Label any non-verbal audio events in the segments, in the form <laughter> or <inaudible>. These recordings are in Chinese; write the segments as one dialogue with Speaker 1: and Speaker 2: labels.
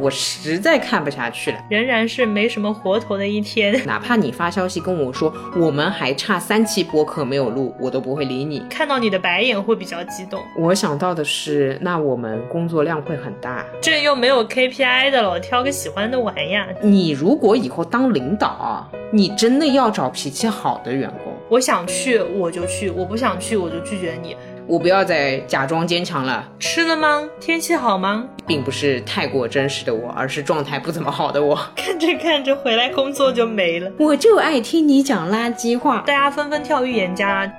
Speaker 1: 我实在看不下去了。
Speaker 2: 仍然是没什么活头的一天。<laughs>
Speaker 1: 哪怕你发消息跟我说我们还差三期播客没有录，我都不会理你。
Speaker 2: 看到你的白眼会比较激动。
Speaker 1: 我想到的是，那我们工作量会很大。
Speaker 2: 这又没有 KPI 的了，挑个喜欢的玩呀。
Speaker 1: 你如果以后当领导，你真的要找脾气好的员工。
Speaker 2: 我想去我就去，我不想去我就拒绝你。
Speaker 1: 我不要再假装坚强了。
Speaker 2: 吃了吗？天气好吗？
Speaker 1: 并不是太过真实的我，而是状态不怎么好的我。
Speaker 2: 看着看着回来工作就没了。
Speaker 1: 我就爱听你讲垃圾话。
Speaker 2: 大家纷纷跳预言家。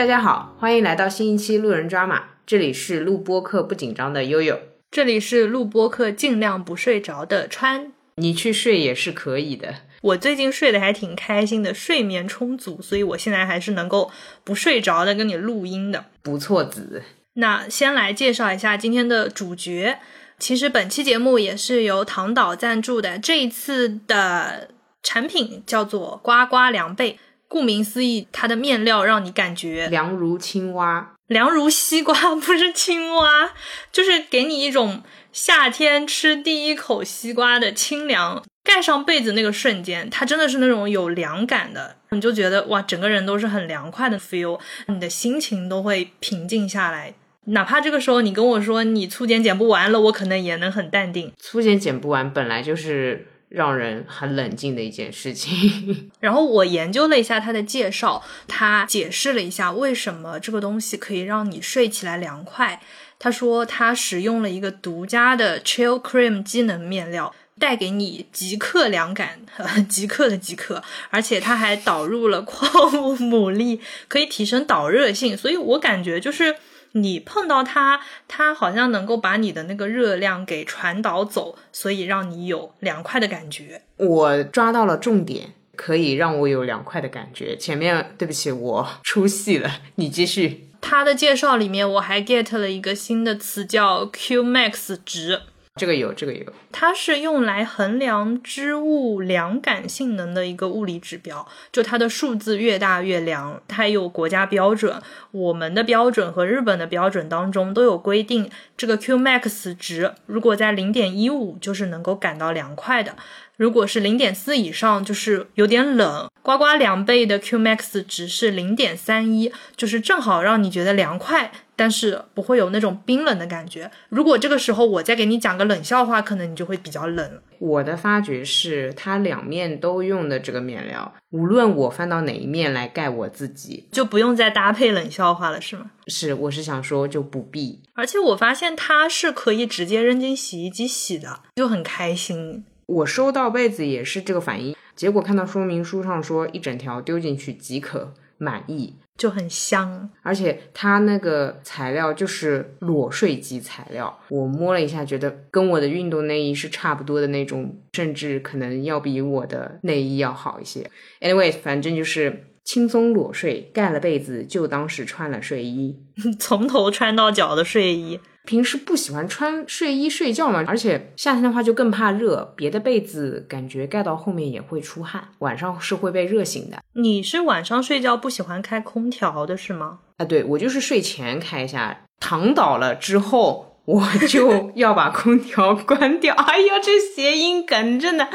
Speaker 1: 大家好，欢迎来到新一期路人抓马。这里是录播课不紧张的悠悠，
Speaker 2: 这里是录播课尽量不睡着的川。
Speaker 1: 你去睡也是可以的。
Speaker 2: 我最近睡得还挺开心的，睡眠充足，所以我现在还是能够不睡着的跟你录音的。
Speaker 1: 不错子。
Speaker 2: 那先来介绍一下今天的主角。其实本期节目也是由唐导赞助的，这一次的产品叫做呱呱凉被。顾名思义，它的面料让你感觉
Speaker 1: 凉如青蛙，
Speaker 2: 凉如西瓜，<laughs> 不是青蛙，就是给你一种夏天吃第一口西瓜的清凉。盖上被子那个瞬间，它真的是那种有凉感的，你就觉得哇，整个人都是很凉快的 feel，你的心情都会平静下来。哪怕这个时候你跟我说你粗剪剪不完了，我可能也能很淡定。
Speaker 1: 粗剪剪不完，本来就是。让人很冷静的一件事情。<laughs>
Speaker 2: 然后我研究了一下他的介绍，他解释了一下为什么这个东西可以让你睡起来凉快。他说他使用了一个独家的 Chill Cream 机能面料，带给你即刻凉感，<laughs> 即刻的即刻，而且它还导入了 <laughs> 矿物牡蛎，可以提升导热性。所以我感觉就是。你碰到它，它好像能够把你的那个热量给传导走，所以让你有凉快的感觉。
Speaker 1: 我抓到了重点，可以让我有凉快的感觉。前面对不起，我 <laughs> 出戏了，你继续。
Speaker 2: 它的介绍里面我还 get 了一个新的词叫 Q Max 值。
Speaker 1: 这个有，这个有。
Speaker 2: 它是用来衡量织物凉感性能的一个物理指标，就它的数字越大越凉。它有国家标准，我们的标准和日本的标准当中都有规定，这个 Q Max 值如果在零点一五，就是能够感到凉快的。如果是零点四以上，就是有点冷。呱呱凉被的 Q Max 值是零点三一，就是正好让你觉得凉快，但是不会有那种冰冷的感觉。如果这个时候我再给你讲个冷笑话，可能你就会比较冷。
Speaker 1: 我的发觉是，它两面都用的这个面料，无论我翻到哪一面来盖我自己，
Speaker 2: 就不用再搭配冷笑话了，是吗？
Speaker 1: 是，我是想说就不必。
Speaker 2: 而且我发现它是可以直接扔进洗衣机洗的，就很开心。
Speaker 1: 我收到被子也是这个反应，结果看到说明书上说一整条丢进去即可满意，
Speaker 2: 就很香。
Speaker 1: 而且它那个材料就是裸睡级材料，我摸了一下，觉得跟我的运动内衣是差不多的那种，甚至可能要比我的内衣要好一些。Anyway，反正就是轻松裸睡，盖了被子就当是穿了睡衣，<laughs>
Speaker 2: 从头穿到脚的睡衣。
Speaker 1: 平时不喜欢穿睡衣睡觉嘛，而且夏天的话就更怕热，别的被子感觉盖到后面也会出汗，晚上是会被热醒的。
Speaker 2: 你是晚上睡觉不喜欢开空调的是吗？
Speaker 1: 啊，对我就是睡前开一下，躺倒了之后我就 <laughs> 要把空调关掉。哎呀，这谐音梗真的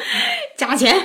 Speaker 1: 加钱。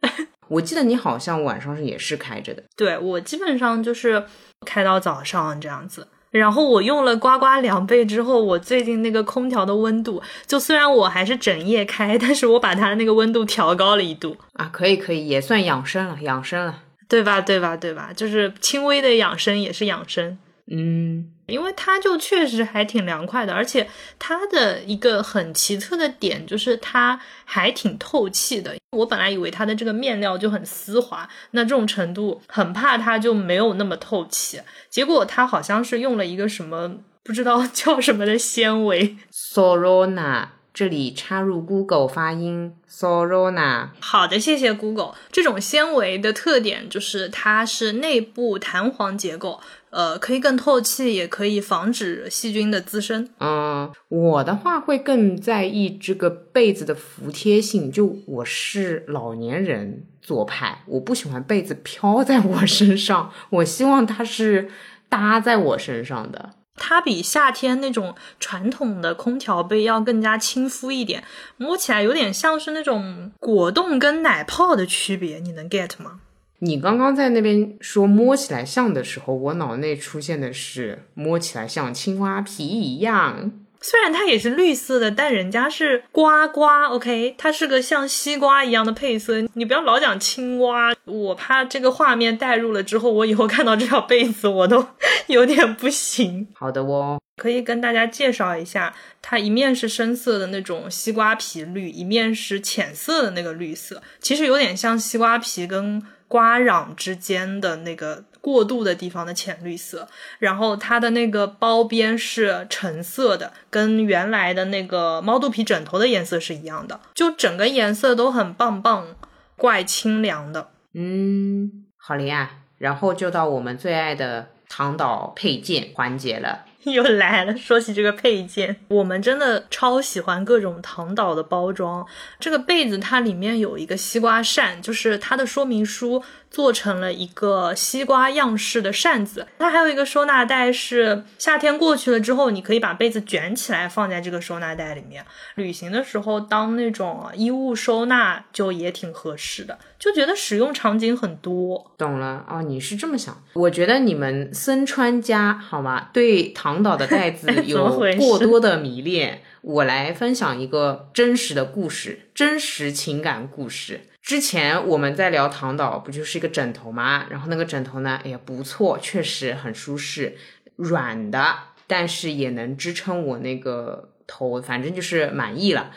Speaker 1: <laughs> 我记得你好像晚上是也是开着的，
Speaker 2: 对我基本上就是开到早上这样子。然后我用了呱呱凉被之后，我最近那个空调的温度，就虽然我还是整夜开，<laughs> 但是我把它的那个温度调高了一度
Speaker 1: 啊，可以可以，也算养生了，养生了，
Speaker 2: 对吧？对吧？对吧？就是轻微的养生也是养生。
Speaker 1: 嗯，
Speaker 2: 因为它就确实还挺凉快的，而且它的一个很奇特的点就是它还挺透气的。我本来以为它的这个面料就很丝滑，那这种程度很怕它就没有那么透气。结果它好像是用了一个什么不知道 <laughs> 叫什么的纤维
Speaker 1: ，Sorona 这里插入 Google 发音 Sorona。
Speaker 2: 好的，谢谢 Google。这种纤维的特点就是它是内部弹簧结构，呃，可以更透气，也可以防止细菌的滋生。
Speaker 1: 嗯，我的话会更在意这个被子的服帖性。就我是老年人做派，我不喜欢被子飘在我身上，我希望它是搭在我身上的。
Speaker 2: 它比夏天那种传统的空调被要更加亲肤一点，摸起来有点像是那种果冻跟奶泡的区别，你能 get 吗？
Speaker 1: 你刚刚在那边说摸起来像的时候，我脑内出现的是摸起来像青蛙皮一样。
Speaker 2: 虽然它也是绿色的，但人家是瓜瓜，OK，它是个像西瓜一样的配色。你不要老讲青蛙，我怕这个画面带入了之后，我以后看到这条被子我都有点不行。<laughs>
Speaker 1: 好的哦，
Speaker 2: 可以跟大家介绍一下，它一面是深色的那种西瓜皮绿，一面是浅色的那个绿色，其实有点像西瓜皮跟瓜瓤之间的那个。过渡的地方的浅绿色，然后它的那个包边是橙色的，跟原来的那个猫肚皮枕头的颜色是一样的，就整个颜色都很棒棒，怪清凉的。
Speaker 1: 嗯，好了呀，然后就到我们最爱的躺岛配件环节了。<laughs>
Speaker 2: 又来了，说起这个配件，我们真的超喜欢各种糖岛的包装。这个被子它里面有一个西瓜扇，就是它的说明书。做成了一个西瓜样式的扇子，它还有一个收纳袋，是夏天过去了之后，你可以把被子卷起来放在这个收纳袋里面。旅行的时候当那种衣物收纳就也挺合适的，就觉得使用场景很多。
Speaker 1: 懂了哦，你是这么想？我觉得你们森川家好吗？对唐岛的袋子 <laughs> 有过多的迷恋。我来分享一个真实的故事，真实情感故事。之前我们在聊唐岛，不就是一个枕头吗？然后那个枕头呢，哎呀不错，确实很舒适，软的，但是也能支撑我那个头，反正就是满意了。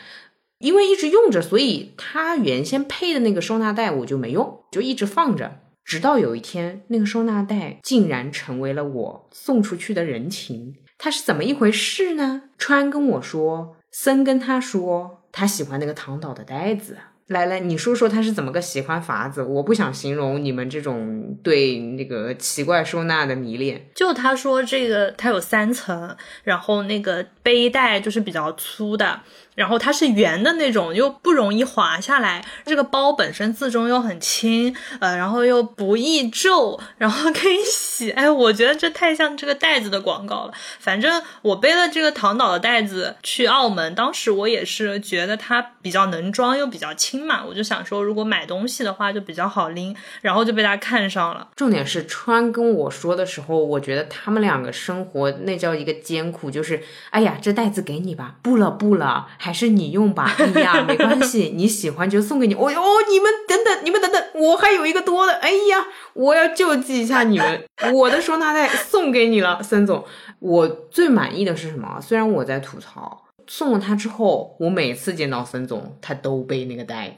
Speaker 1: 因为一直用着，所以它原先配的那个收纳袋我就没用，就一直放着。直到有一天，那个收纳袋竟然成为了我送出去的人情。它是怎么一回事呢？川跟我说，森跟他说，他喜欢那个唐岛的袋子。来来，你说说他是怎么个喜欢法子？我不想形容你们这种对那个奇怪收纳的迷恋。
Speaker 2: 就他说这个，它有三层，然后那个背带就是比较粗的。然后它是圆的那种，又不容易滑下来。这个包本身自重又很轻，呃，然后又不易皱，然后可以洗。哎，我觉得这太像这个袋子的广告了。反正我背了这个唐岛的袋子去澳门，当时我也是觉得它比较能装又比较轻嘛，我就想说如果买东西的话就比较好拎，然后就被他看上了。
Speaker 1: 重点是川跟我说的时候，我觉得他们两个生活那叫一个艰苦，就是哎呀，这袋子给你吧，不了不了。是你用吧，<laughs> 哎呀，没关系，你喜欢就送给你。哦哟，你们等等，你们等等，我还有一个多的，哎呀，我要救济一下你们，<laughs> 我的收纳袋送给你了，森总。我最满意的是什么？虽然我在吐槽，送了他之后，我每次见到森总，他都背那个袋。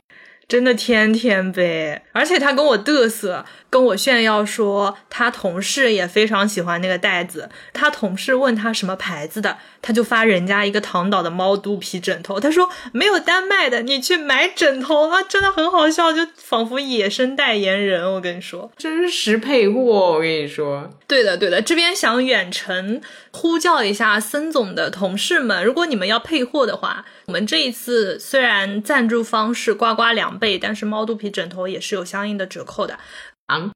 Speaker 2: 真的天天背，而且他跟我嘚瑟，跟我炫耀说他同事也非常喜欢那个袋子。他同事问他什么牌子的，他就发人家一个唐岛的猫肚皮枕头。他说没有单卖的，你去买枕头啊，真的很好笑，就仿佛野生代言人。我跟你说，
Speaker 1: 真实配货。我跟你说，
Speaker 2: 对的对的，这边想远程呼叫一下森总的同事们，如果你们要配货的话，我们这一次虽然赞助方是呱呱凉。倍，但是猫肚皮枕头也是有相应的折扣的
Speaker 1: 啊！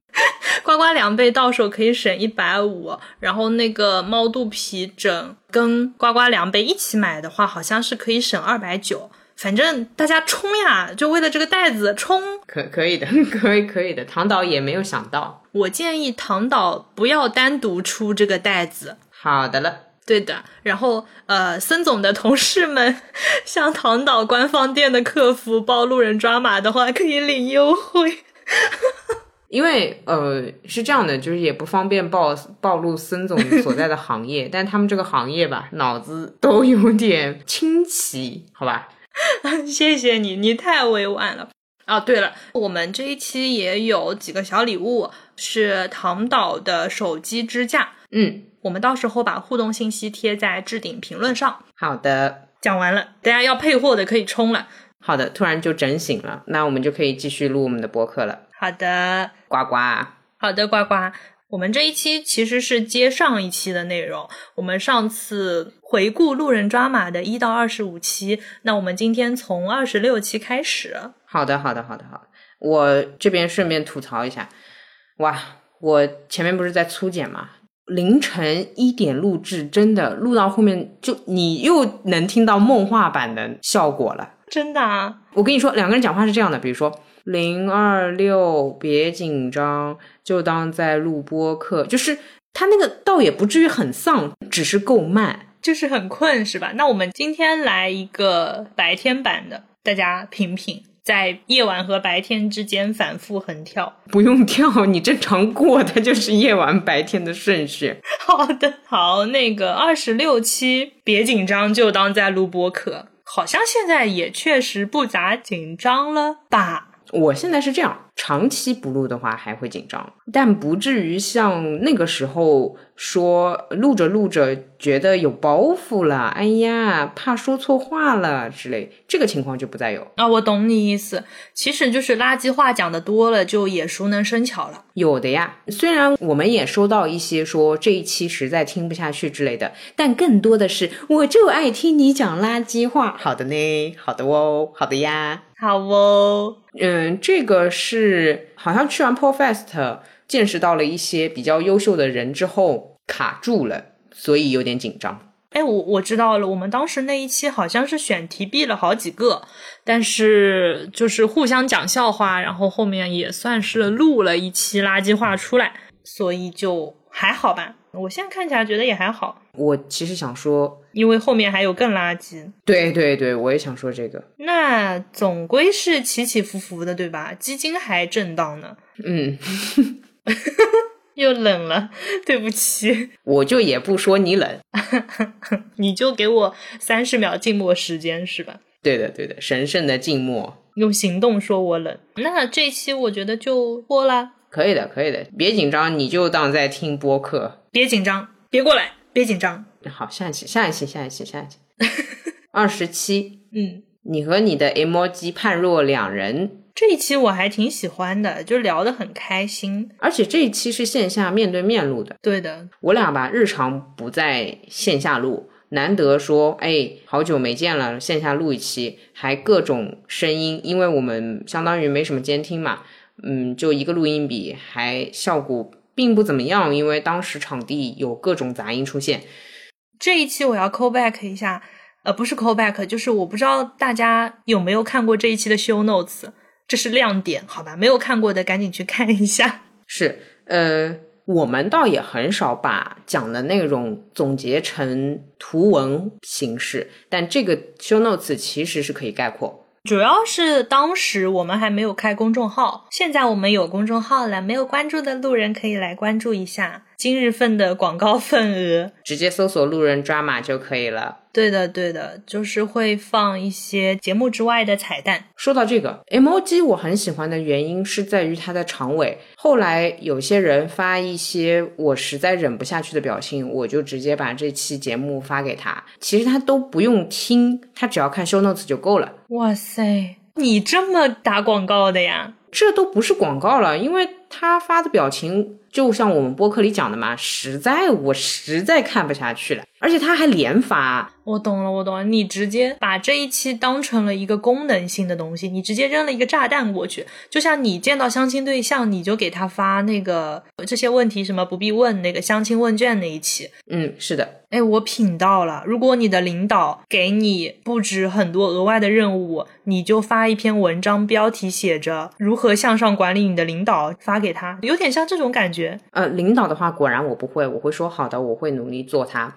Speaker 2: 呱呱 <laughs> 两倍到手可以省一百五，然后那个猫肚皮枕跟呱呱两倍一起买的话，好像是可以省二百九。反正大家冲呀，就为了这个袋子冲！
Speaker 1: 可可以的，<laughs> 可以可以的。唐导也没有想到，
Speaker 2: 我建议唐导不要单独出这个袋子。
Speaker 1: 好的了。
Speaker 2: 对的，然后呃，森总的同事们 <laughs> 向唐岛官方店的客服报路人抓马的话，可以领优惠。<laughs>
Speaker 1: 因为呃是这样的，就是也不方便暴暴露森总所在的行业，<laughs> 但他们这个行业吧，脑子都有点清奇，好吧？
Speaker 2: 谢谢你，你太委婉了。哦，对了，我们这一期也有几个小礼物，是唐岛的手机支架。
Speaker 1: 嗯。
Speaker 2: 我们到时候把互动信息贴在置顶评论上。
Speaker 1: 好的，
Speaker 2: 讲完了，大家要配货的可以冲了。
Speaker 1: 好的，突然就整醒了，那我们就可以继续录我们的播客了。
Speaker 2: 好的，
Speaker 1: 呱呱，
Speaker 2: 好的，呱呱。我们这一期其实是接上一期的内容。我们上次回顾路人抓马的一到二十五期，那我们今天从二十六期开始。
Speaker 1: 好的，好的，好的，好的。我这边顺便吐槽一下，哇，我前面不是在粗剪吗？凌晨一点录制，真的录到后面就你又能听到梦话版的效果了。
Speaker 2: 真的啊！
Speaker 1: 我跟你说，两个人讲话是这样的，比如说零二六，别紧张，就当在录播课，就是他那个倒也不至于很丧，只是够慢，
Speaker 2: 就是很困，是吧？那我们今天来一个白天版的，大家品品，在夜晚和白天之间反复横跳，
Speaker 1: 不用跳，你正常过，它就是夜晚白天的顺序。<laughs>
Speaker 2: 好的，好，那个二十六期，别紧张，就当在录播课。好像现在也确实不咋紧张了吧？
Speaker 1: 我现在是这样，长期不录的话还会紧张，但不至于像那个时候说录着录着觉得有包袱了，哎呀，怕说错话了之类，这个情况就不再有
Speaker 2: 啊。我懂你意思，其实就是垃圾话讲的多了，就也熟能生巧了。
Speaker 1: 有的呀，虽然我们也收到一些说这一期实在听不下去之类的，但更多的是我就爱听你讲垃圾话。好的呢，好的哦，好的呀，
Speaker 2: 好哦。
Speaker 1: 嗯，这个是好像去完 Pro Fest，见识到了一些比较优秀的人之后卡住了，所以有点紧张。
Speaker 2: 哎，我我知道了，我们当时那一期好像是选题毙了好几个，但是就是互相讲笑话，然后后面也算是录了一期垃圾话出来，所以就还好吧。我现在看起来觉得也还好。
Speaker 1: 我其实想说，
Speaker 2: 因为后面还有更垃圾。
Speaker 1: 对对对，我也想说这个。
Speaker 2: 那总归是起起伏伏的，对吧？基金还震荡呢。
Speaker 1: 嗯。<laughs>
Speaker 2: 又冷了，对不起，<laughs>
Speaker 1: 我就也不说你冷，<laughs>
Speaker 2: 你就给我三十秒静默时间是吧？
Speaker 1: 对的，对的，神圣的静默，
Speaker 2: 用行动说我冷。那这期我觉得就播啦，
Speaker 1: 可以的，可以的，别紧张，你就当在听播客，
Speaker 2: 别紧张，别过来，别紧张。
Speaker 1: 好，下一期，下一期，下一期，下一期，二十七，<laughs>
Speaker 2: 嗯，
Speaker 1: 你和你的 emoji 判若两人。
Speaker 2: 这一期我还挺喜欢的，就聊得很开心，
Speaker 1: 而且这一期是线下面对面录的。
Speaker 2: 对的，
Speaker 1: 我俩吧日常不在线下录，难得说，哎，好久没见了，线下录一期，还各种声音，因为我们相当于没什么监听嘛，嗯，就一个录音笔，还效果并不怎么样，因为当时场地有各种杂音出现。
Speaker 2: 这一期我要 call back 一下，呃，不是 call back，就是我不知道大家有没有看过这一期的 show notes。这是亮点，好吧？没有看过的赶紧去看一下。<laughs>
Speaker 1: 是，呃，我们倒也很少把讲的内容总结成图文形式，但这个 show notes 其实是可以概括。
Speaker 2: 主要是当时我们还没有开公众号，现在我们有公众号了，没有关注的路人可以来关注一下。今日份的广告份额，
Speaker 1: 直接搜索“路人抓马”就可以了。
Speaker 2: 对的，对的，就是会放一些节目之外的彩蛋。
Speaker 1: 说到这个 emoji，我很喜欢的原因是在于它的长尾。后来有些人发一些我实在忍不下去的表情，我就直接把这期节目发给他。其实他都不用听，他只要看 show notes 就够了。
Speaker 2: 哇塞，你这么打广告的呀？
Speaker 1: 这都不是广告了，因为他发的表情。就像我们播客里讲的嘛，实在我实在看不下去了，而且他还连发。
Speaker 2: 我懂了，我懂了，你直接把这一期当成了一个功能性的东西，你直接扔了一个炸弹过去。就像你见到相亲对象，你就给他发那个这些问题什么不必问那个相亲问卷那一期。
Speaker 1: 嗯，是的。
Speaker 2: 哎，我品到了。如果你的领导给你布置很多额外的任务，你就发一篇文章，标题写着如何向上管理你的领导，发给他，有点像这种感觉。
Speaker 1: 呃，领导的话果然我不会，我会说好的，我会努力做它。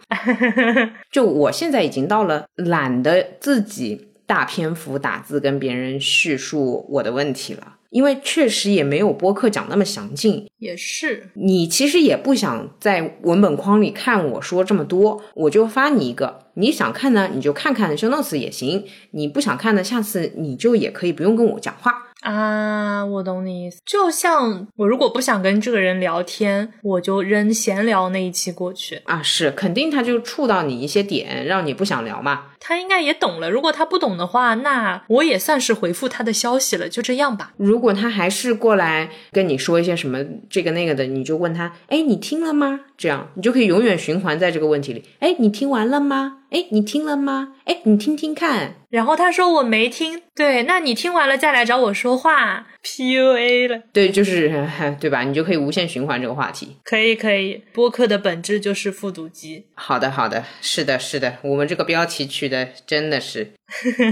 Speaker 1: <laughs> 就我现在已经到了懒得自己大篇幅打字跟别人叙述我的问题了，因为确实也没有播客讲那么详尽。
Speaker 2: 也是，
Speaker 1: 你其实也不想在文本框里看我说这么多，我就发你一个，你想看呢你就看看 show notes 也行，你不想看呢，下次你就也可以不用跟我讲话。
Speaker 2: 啊，我懂你意思。就像我如果不想跟这个人聊天，我就扔闲聊那一期过去
Speaker 1: 啊。是，肯定他就触到你一些点，让你不想聊嘛。
Speaker 2: 他应该也懂了。如果他不懂的话，那我也算是回复他的消息了。就这样吧。
Speaker 1: 如果他还是过来跟你说一些什么这个那个的，你就问他：哎，你听了吗？这样你就可以永远循环在这个问题里。哎，你听完了吗？哎，你听了吗？哎，你听听看。
Speaker 2: 然后他说我没听。对，那你听完了再来找我说话。PUA 了。
Speaker 1: 对，就是 <laughs> 对吧？你就可以无限循环这个话题。
Speaker 2: 可以，可以。播客的本质就是复读机。
Speaker 1: 好的，好的。是的，是的。我们这个标题取的真的是。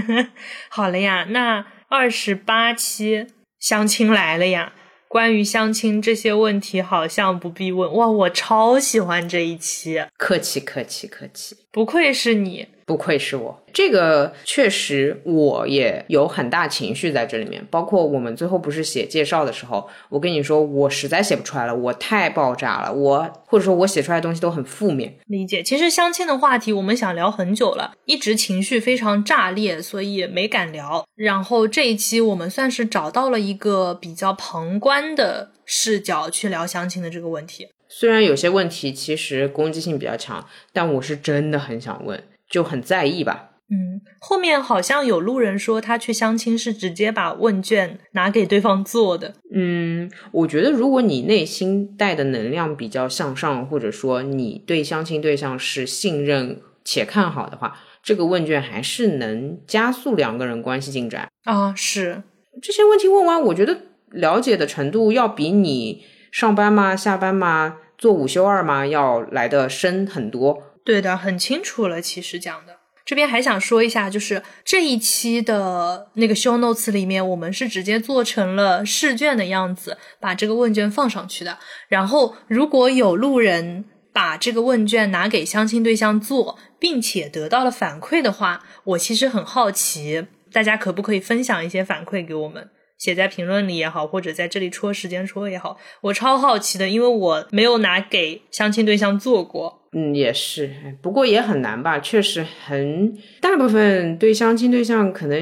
Speaker 1: <laughs>
Speaker 2: 好了呀，那二十八期相亲来了呀。关于相亲这些问题，好像不必问哇！我超喜欢这一期，
Speaker 1: 客气客气客气，
Speaker 2: 不愧是你。
Speaker 1: 不愧是我，这个确实我也有很大情绪在这里面。包括我们最后不是写介绍的时候，我跟你说，我实在写不出来了，我太爆炸了，我或者说我写出来的东西都很负面。
Speaker 2: 理解，其实相亲的话题我们想聊很久了，一直情绪非常炸裂，所以没敢聊。然后这一期我们算是找到了一个比较旁观的视角去聊相亲的这个问题。
Speaker 1: 虽然有些问题其实攻击性比较强，但我是真的很想问。就很在意吧。
Speaker 2: 嗯，后面好像有路人说他去相亲是直接把问卷拿给对方做的。
Speaker 1: 嗯，我觉得如果你内心带的能量比较向上，或者说你对相亲对象是信任且看好的话，这个问卷还是能加速两个人关系进展
Speaker 2: 啊。是
Speaker 1: 这些问题问完，我觉得了解的程度要比你上班嘛、下班嘛、做午休二嘛要来的深很多。
Speaker 2: 对的，很清楚了。其实讲的这边还想说一下，就是这一期的那个 show notes 里面，我们是直接做成了试卷的样子，把这个问卷放上去的。然后，如果有路人把这个问卷拿给相亲对象做，并且得到了反馈的话，我其实很好奇，大家可不可以分享一些反馈给我们？写在评论里也好，或者在这里戳时间戳也好，我超好奇的，因为我没有拿给相亲对象做过。
Speaker 1: 嗯，也是，不过也很难吧？确实很，大部分对相亲对象可能，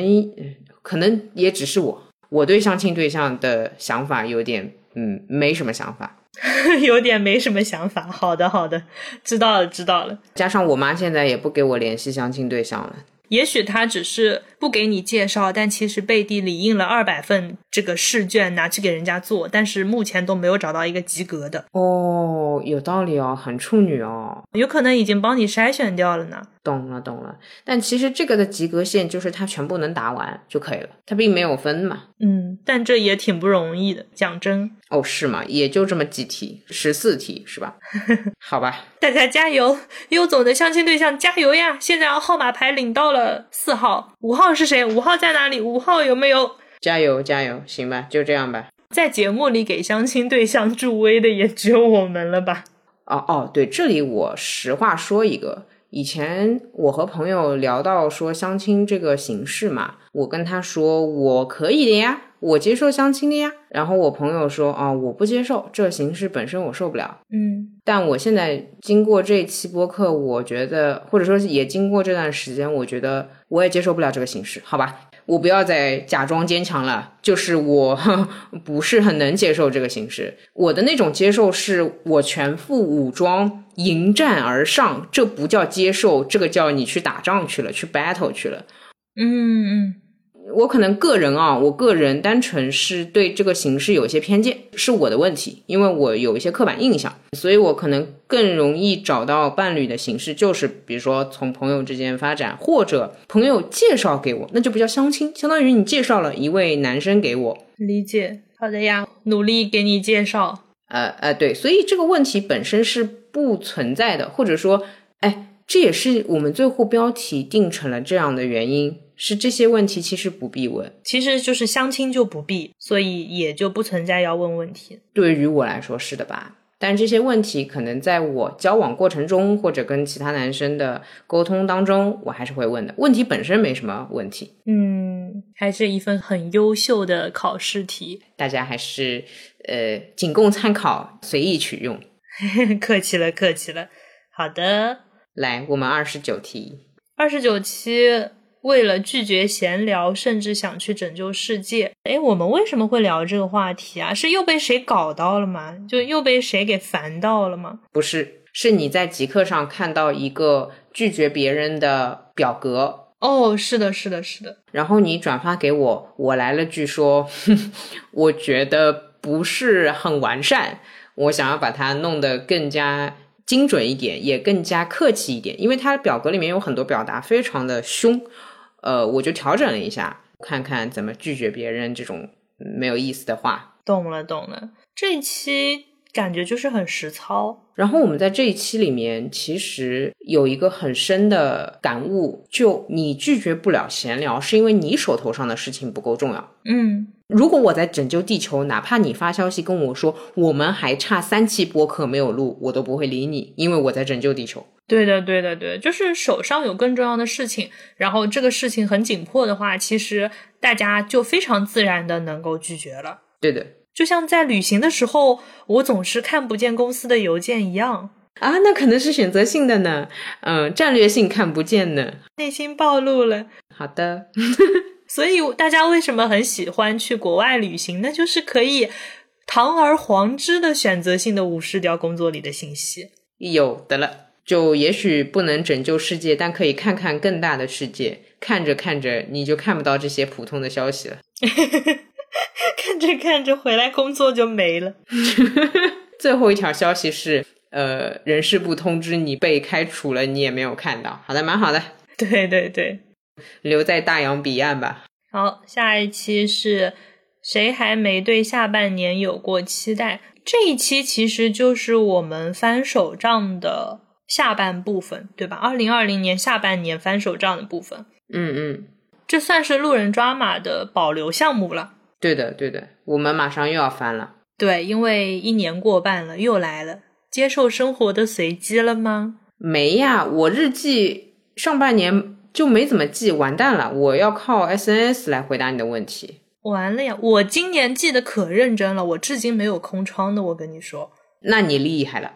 Speaker 1: 可能也只是我，我对相亲对象的想法有点，嗯，没什么想法，<laughs>
Speaker 2: 有点没什么想法。好的，好的，知道了，知道了。
Speaker 1: 加上我妈现在也不给我联系相亲对象了。
Speaker 2: 也许他只是不给你介绍，但其实背地里印了二百份这个试卷拿去给人家做，但是目前都没有找到一个及格的。
Speaker 1: 哦，有道理哦，很处女哦，
Speaker 2: 有可能已经帮你筛选掉了呢。
Speaker 1: 懂了，懂了。但其实这个的及格线就是他全部能答完就可以了，他并没有分嘛。
Speaker 2: 嗯，但这也挺不容易的，讲真。
Speaker 1: 哦，是吗？也就这么几题，十四题是吧？<laughs> 好吧，
Speaker 2: 大家加油，优总的相亲对象加油呀！现在号码牌领到了四号，五号是谁？五号在哪里？五号有没有？
Speaker 1: 加油，加油，行吧，就这样吧。
Speaker 2: 在节目里给相亲对象助威的也只有我们了吧？
Speaker 1: 哦哦，对，这里我实话说一个。以前我和朋友聊到说相亲这个形式嘛，我跟他说我可以的呀，我接受相亲的呀。然后我朋友说啊，我不接受这形式本身我受不了。
Speaker 2: 嗯，
Speaker 1: 但我现在经过这期播客，我觉得或者说也经过这段时间，我觉得我也接受不了这个形式，好吧。我不要再假装坚强了，就是我 <laughs> 不是很能接受这个形式。我的那种接受是我全副武装迎战而上，这不叫接受，这个叫你去打仗去了，去 battle 去了。
Speaker 2: 嗯嗯。
Speaker 1: 我可能个人啊，我个人单纯是对这个形式有一些偏见，是我的问题，因为我有一些刻板印象，所以我可能更容易找到伴侣的形式，就是比如说从朋友之间发展，或者朋友介绍给我，那就不叫相亲，相当于你介绍了一位男生给我。
Speaker 2: 理解，好的呀，努力给你介绍。
Speaker 1: 呃呃，对，所以这个问题本身是不存在的，或者说，哎，这也是我们最后标题定成了这样的原因。是这些问题其实不必问，
Speaker 2: 其实就是相亲就不必，所以也就不存在要问问题。
Speaker 1: 对于我来说是的吧？但这些问题可能在我交往过程中或者跟其他男生的沟通当中，我还是会问的。问题本身没什么问题，
Speaker 2: 嗯，还是一份很优秀的考试题，
Speaker 1: 大家还是呃仅供参考，随意取用。<laughs>
Speaker 2: 客气了，客气了。好的，
Speaker 1: 来我们二十九题，
Speaker 2: 二十九期。为了拒绝闲聊，甚至想去拯救世界。哎，我们为什么会聊这个话题啊？是又被谁搞到了吗？就又被谁给烦到了吗？
Speaker 1: 不是，是你在极客上看到一个拒绝别人的表格。
Speaker 2: 哦，是的，是的，是的。
Speaker 1: 然后你转发给我，我来了句说，<laughs> 我觉得不是很完善，我想要把它弄得更加精准一点，也更加客气一点，因为它表格里面有很多表达非常的凶，呃，我就调整了一下，看看怎么拒绝别人这种没有意思的话。
Speaker 2: 懂了，懂了。这一期感觉就是很实操。
Speaker 1: 然后我们在这一期里面，其实有一个很深的感悟，就你拒绝不了闲聊，是因为你手头上的事情不够重要。
Speaker 2: 嗯，
Speaker 1: 如果我在拯救地球，哪怕你发消息跟我说我们还差三期播客没有录，我都不会理你，因为我在拯救地球。
Speaker 2: 对的，对的，对，就是手上有更重要的事情，然后这个事情很紧迫的话，其实大家就非常自然的能够拒绝了。
Speaker 1: 对的。
Speaker 2: 就像在旅行的时候，我总是看不见公司的邮件一样
Speaker 1: 啊，那可能是选择性的呢，嗯，战略性看不见呢，
Speaker 2: 内心暴露了。
Speaker 1: 好的，<laughs>
Speaker 2: 所以大家为什么很喜欢去国外旅行？那就是可以堂而皇之的选择性的无视掉工作里的信息。
Speaker 1: 有的了，就也许不能拯救世界，但可以看看更大的世界。看着看着，你就看不到这些普通的消息了。<laughs>
Speaker 2: 看着看着，回来工作就没了。<laughs>
Speaker 1: 最后一条消息是，呃，人事部通知你被开除了，你也没有看到。好的，蛮好的。<laughs>
Speaker 2: 对对对，
Speaker 1: 留在大洋彼岸吧。
Speaker 2: 好，下一期是谁还没对下半年有过期待？这一期其实就是我们翻手账的下半部分，对吧？二零二零年下半年翻手账的部分。
Speaker 1: 嗯嗯，
Speaker 2: 这算是路人抓马的保留项目了。
Speaker 1: 对的，对的，我们马上又要翻了。
Speaker 2: 对，因为一年过半了，又来了。接受生活的随机了吗？
Speaker 1: 没呀，我日记上半年就没怎么记，完蛋了，我要靠 SNS 来回答你的问题。
Speaker 2: 完了呀，我今年记得可认真了，我至今没有空窗的。我跟你说，
Speaker 1: 那你厉害了。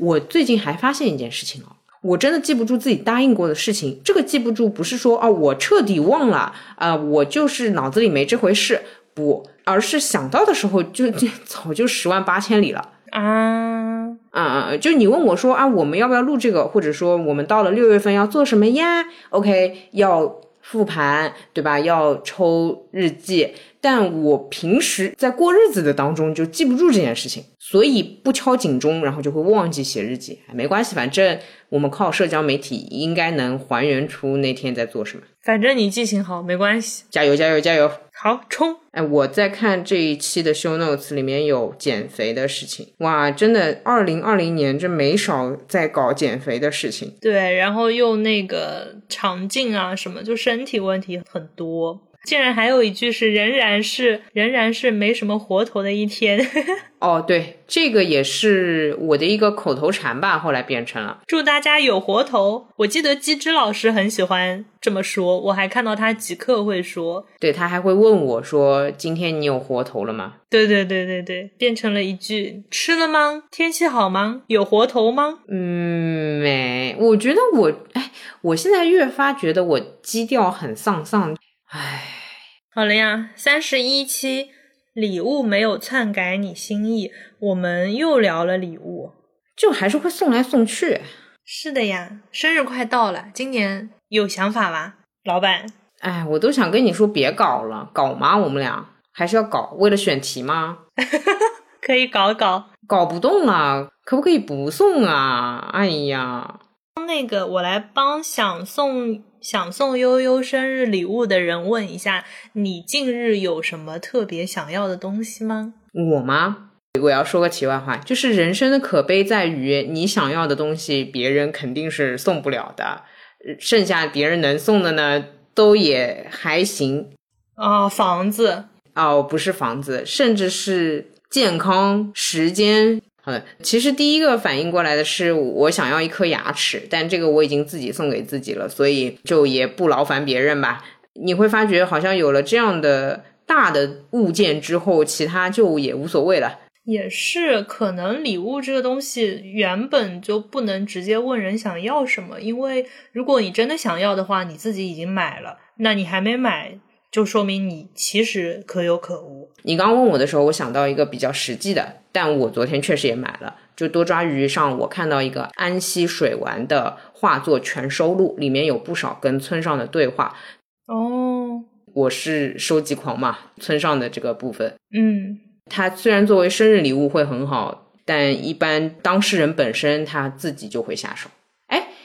Speaker 1: 我最近还发现一件事情哦，我真的记不住自己答应过的事情。这个记不住不是说哦，我彻底忘了啊，我就是脑子里没这回事。不，而是想到的时候就就 <laughs> 早就十万八千里了
Speaker 2: 啊
Speaker 1: 啊啊！就你问我说啊，我们要不要录这个？或者说我们到了六月份要做什么呀？OK，要复盘对吧？要抽日记，但我平时在过日子的当中就记不住这件事情，所以不敲警钟，然后就会忘记写日记。没关系，反正我们靠社交媒体应该能还原出那天在做什么。
Speaker 2: 反正你记性好，没关系，
Speaker 1: 加油加油加油！
Speaker 2: 好冲！
Speaker 1: 哎，我在看这一期的 show notes 里面有减肥的事情，哇，真的，二零二零年这没少在搞减肥的事情。
Speaker 2: 对，然后又那个肠镜啊什么，就身体问题很多。竟然还有一句是仍然是仍然是没什么活头的一天。<laughs>
Speaker 1: 哦，对，这个也是我的一个口头禅吧，后来变成了
Speaker 2: 祝大家有活头。我记得机智老师很喜欢这么说，我还看到他即刻会说，
Speaker 1: 对他还会问我说：“今天你有活头了吗？”
Speaker 2: 对对对对对，变成了一句吃了吗？天气好吗？有活头吗？
Speaker 1: 嗯，没。我觉得我哎，我现在越发觉得我基调很丧丧。唉，
Speaker 2: 好了呀，三十一期礼物没有篡改你心意，我们又聊了礼物，
Speaker 1: 就还是会送来送去。
Speaker 2: 是的呀，生日快到了，今年有想法吧，老板？
Speaker 1: 哎，我都想跟你说别搞了，搞吗？我们俩还是要搞，为了选题吗？<laughs>
Speaker 2: 可以搞搞，
Speaker 1: 搞不动了，可不可以不送啊？哎呀，
Speaker 2: 那个我来帮想送。想送悠悠生日礼物的人问一下，你近日有什么特别想要的东西吗？
Speaker 1: 我吗？我要说个题外话，就是人生的可悲在于，你想要的东西别人肯定是送不了的，剩下别人能送的呢，都也还行。
Speaker 2: 啊，房子？
Speaker 1: 哦，不是房子，甚至是健康、时间。好的，其实第一个反应过来的是我想要一颗牙齿，但这个我已经自己送给自己了，所以就也不劳烦别人吧。你会发觉好像有了这样的大的物件之后，其他就也无所谓了。
Speaker 2: 也是，可能礼物这个东西原本就不能直接问人想要什么，因为如果你真的想要的话，你自己已经买了，那你还没买，就说明你其实可有可无。
Speaker 1: 你刚问我的时候，我想到一个比较实际的，但我昨天确实也买了，就多抓鱼上我看到一个安溪水丸的画作全收录，里面有不少跟村上的对话。
Speaker 2: 哦，
Speaker 1: 我是收集狂嘛，村上的这个部分，
Speaker 2: 嗯，
Speaker 1: 他虽然作为生日礼物会很好，但一般当事人本身他自己就会下手。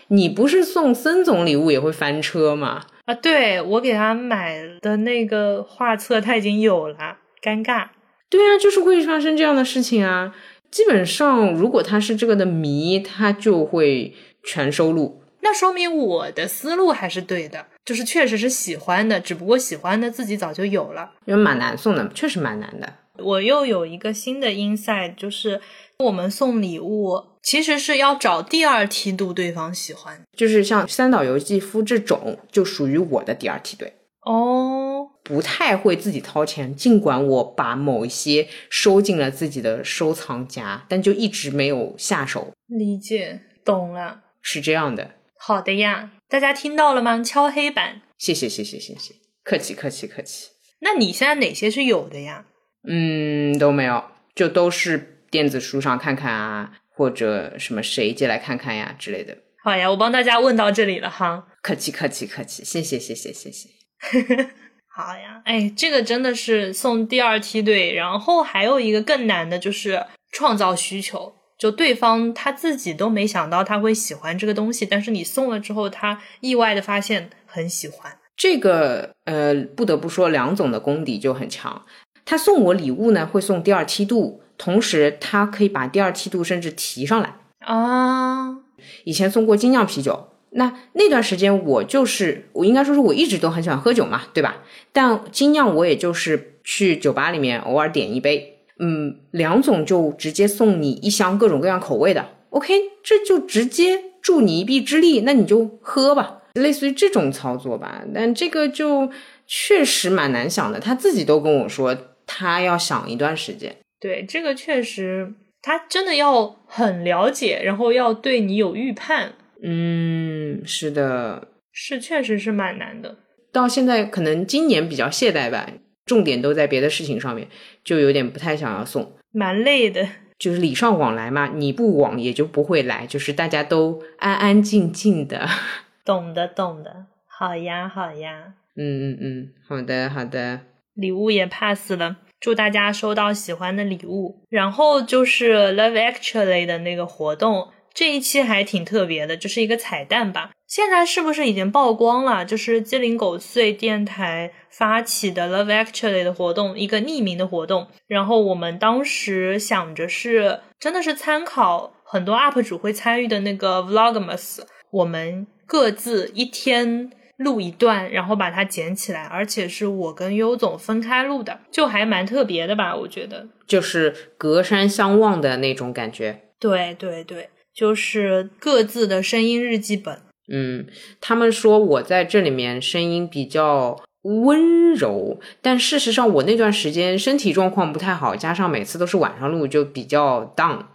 Speaker 1: 哎，你不是送森总礼物也会翻车吗？
Speaker 2: 啊，对我给他买的那个画册他已经有了，尴尬。
Speaker 1: 对啊，就是会发生这样的事情啊。基本上，如果他是这个的迷，他就会全收录。
Speaker 2: 那说明我的思路还是对的，就是确实是喜欢的，只不过喜欢的自己早就有了。
Speaker 1: 因为蛮难送的，确实蛮难的。
Speaker 2: 我又有一个新的 insight，就是我们送礼物其实是要找第二梯度对方喜欢。
Speaker 1: 就是像三岛由纪夫这种，就属于我的第二梯队。
Speaker 2: 哦，
Speaker 1: 不太会自己掏钱，尽管我把某一些收进了自己的收藏夹，但就一直没有下手。
Speaker 2: 理解，懂了。
Speaker 1: 是这样的，
Speaker 2: 好的呀，大家听到了吗？敲黑板。
Speaker 1: 谢谢谢谢谢谢，客气客气客气。
Speaker 2: 那你现在哪些是有的呀？
Speaker 1: 嗯，都没有，就都是电子书上看看啊，或者什么谁借来看看呀之类的。
Speaker 2: 好呀，我帮大家问到这里了哈。
Speaker 1: 客气客气客气，谢谢谢谢谢谢。<laughs>
Speaker 2: 好呀，哎，这个真的是送第二梯队，然后还有一个更难的就是创造需求，就对方他自己都没想到他会喜欢这个东西，但是你送了之后，他意外的发现很喜欢。
Speaker 1: 这个呃，不得不说，梁总的功底就很强。他送我礼物呢，会送第二梯度，同时他可以把第二梯度甚至提上来
Speaker 2: 啊。
Speaker 1: 以前送过精酿啤酒。那那段时间，我就是我应该说是我一直都很喜欢喝酒嘛，对吧？但精酿我也就是去酒吧里面偶尔点一杯，嗯，梁总就直接送你一箱各种各样口味的，OK，这就直接助你一臂之力，那你就喝吧，类似于这种操作吧。但这个就确实蛮难想的，他自己都跟我说他要想一段时间。
Speaker 2: 对，这个确实他真的要很了解，然后要对你有预判。
Speaker 1: 嗯，是的，
Speaker 2: 是确实是蛮难的。
Speaker 1: 到现在可能今年比较懈怠吧，重点都在别的事情上面，就有点不太想要送，
Speaker 2: 蛮累的。
Speaker 1: 就是礼尚往来嘛，你不往也就不会来，就是大家都安安静静的。<laughs>
Speaker 2: 懂的，懂的。好呀，好呀。
Speaker 1: 嗯嗯嗯，好的好的。
Speaker 2: 礼物也 pass 了，祝大家收到喜欢的礼物。然后就是 Love Actually 的那个活动。这一期还挺特别的，就是一个彩蛋吧。现在是不是已经曝光了？就是鸡零狗碎电台发起的 Love Actually 的活动，一个匿名的活动。然后我们当时想着是，真的是参考很多 UP 主会参与的那个 Vlogmas，我们各自一天录一段，然后把它剪起来，而且是我跟优总分开录的，就还蛮特别的吧？我觉得，
Speaker 1: 就是隔山相望的那种感觉。
Speaker 2: 对对对。就是各自的声音日记本。
Speaker 1: 嗯，他们说我在这里面声音比较温柔，但事实上我那段时间身体状况不太好，加上每次都是晚上录，就比较 down。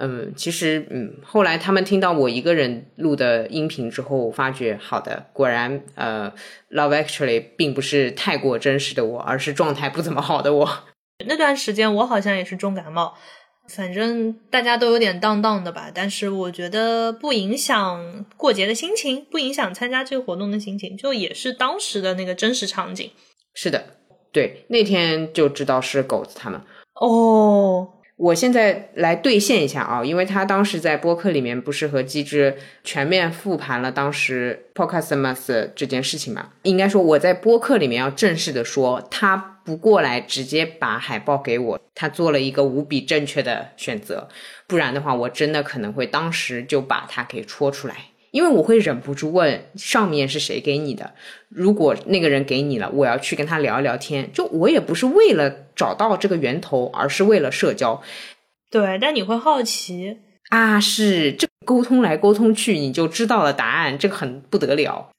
Speaker 1: 嗯，其实嗯，后来他们听到我一个人录的音频之后，发觉好的，果然呃，Love Actually 并不是太过真实的我，而是状态不怎么好的我。<laughs>
Speaker 2: 那段时间我好像也是重感冒。反正大家都有点荡荡的吧，但是我觉得不影响过节的心情，不影响参加这个活动的心情，就也是当时的那个真实场景。
Speaker 1: 是的，对，那天就知道是狗子他们。
Speaker 2: 哦，
Speaker 1: 我现在来兑现一下啊，因为他当时在播客里面不是和机智全面复盘了当时 Podcastmas 这件事情嘛？应该说我在播客里面要正式的说他。不过来直接把海报给我，他做了一个无比正确的选择，不然的话，我真的可能会当时就把他给戳出来，因为我会忍不住问上面是谁给你的。如果那个人给你了，我要去跟他聊一聊天，就我也不是为了找到这个源头，而是为了社交。
Speaker 2: 对，但你会好奇
Speaker 1: 啊，是这沟通来沟通去，你就知道了答案，这个很不得了。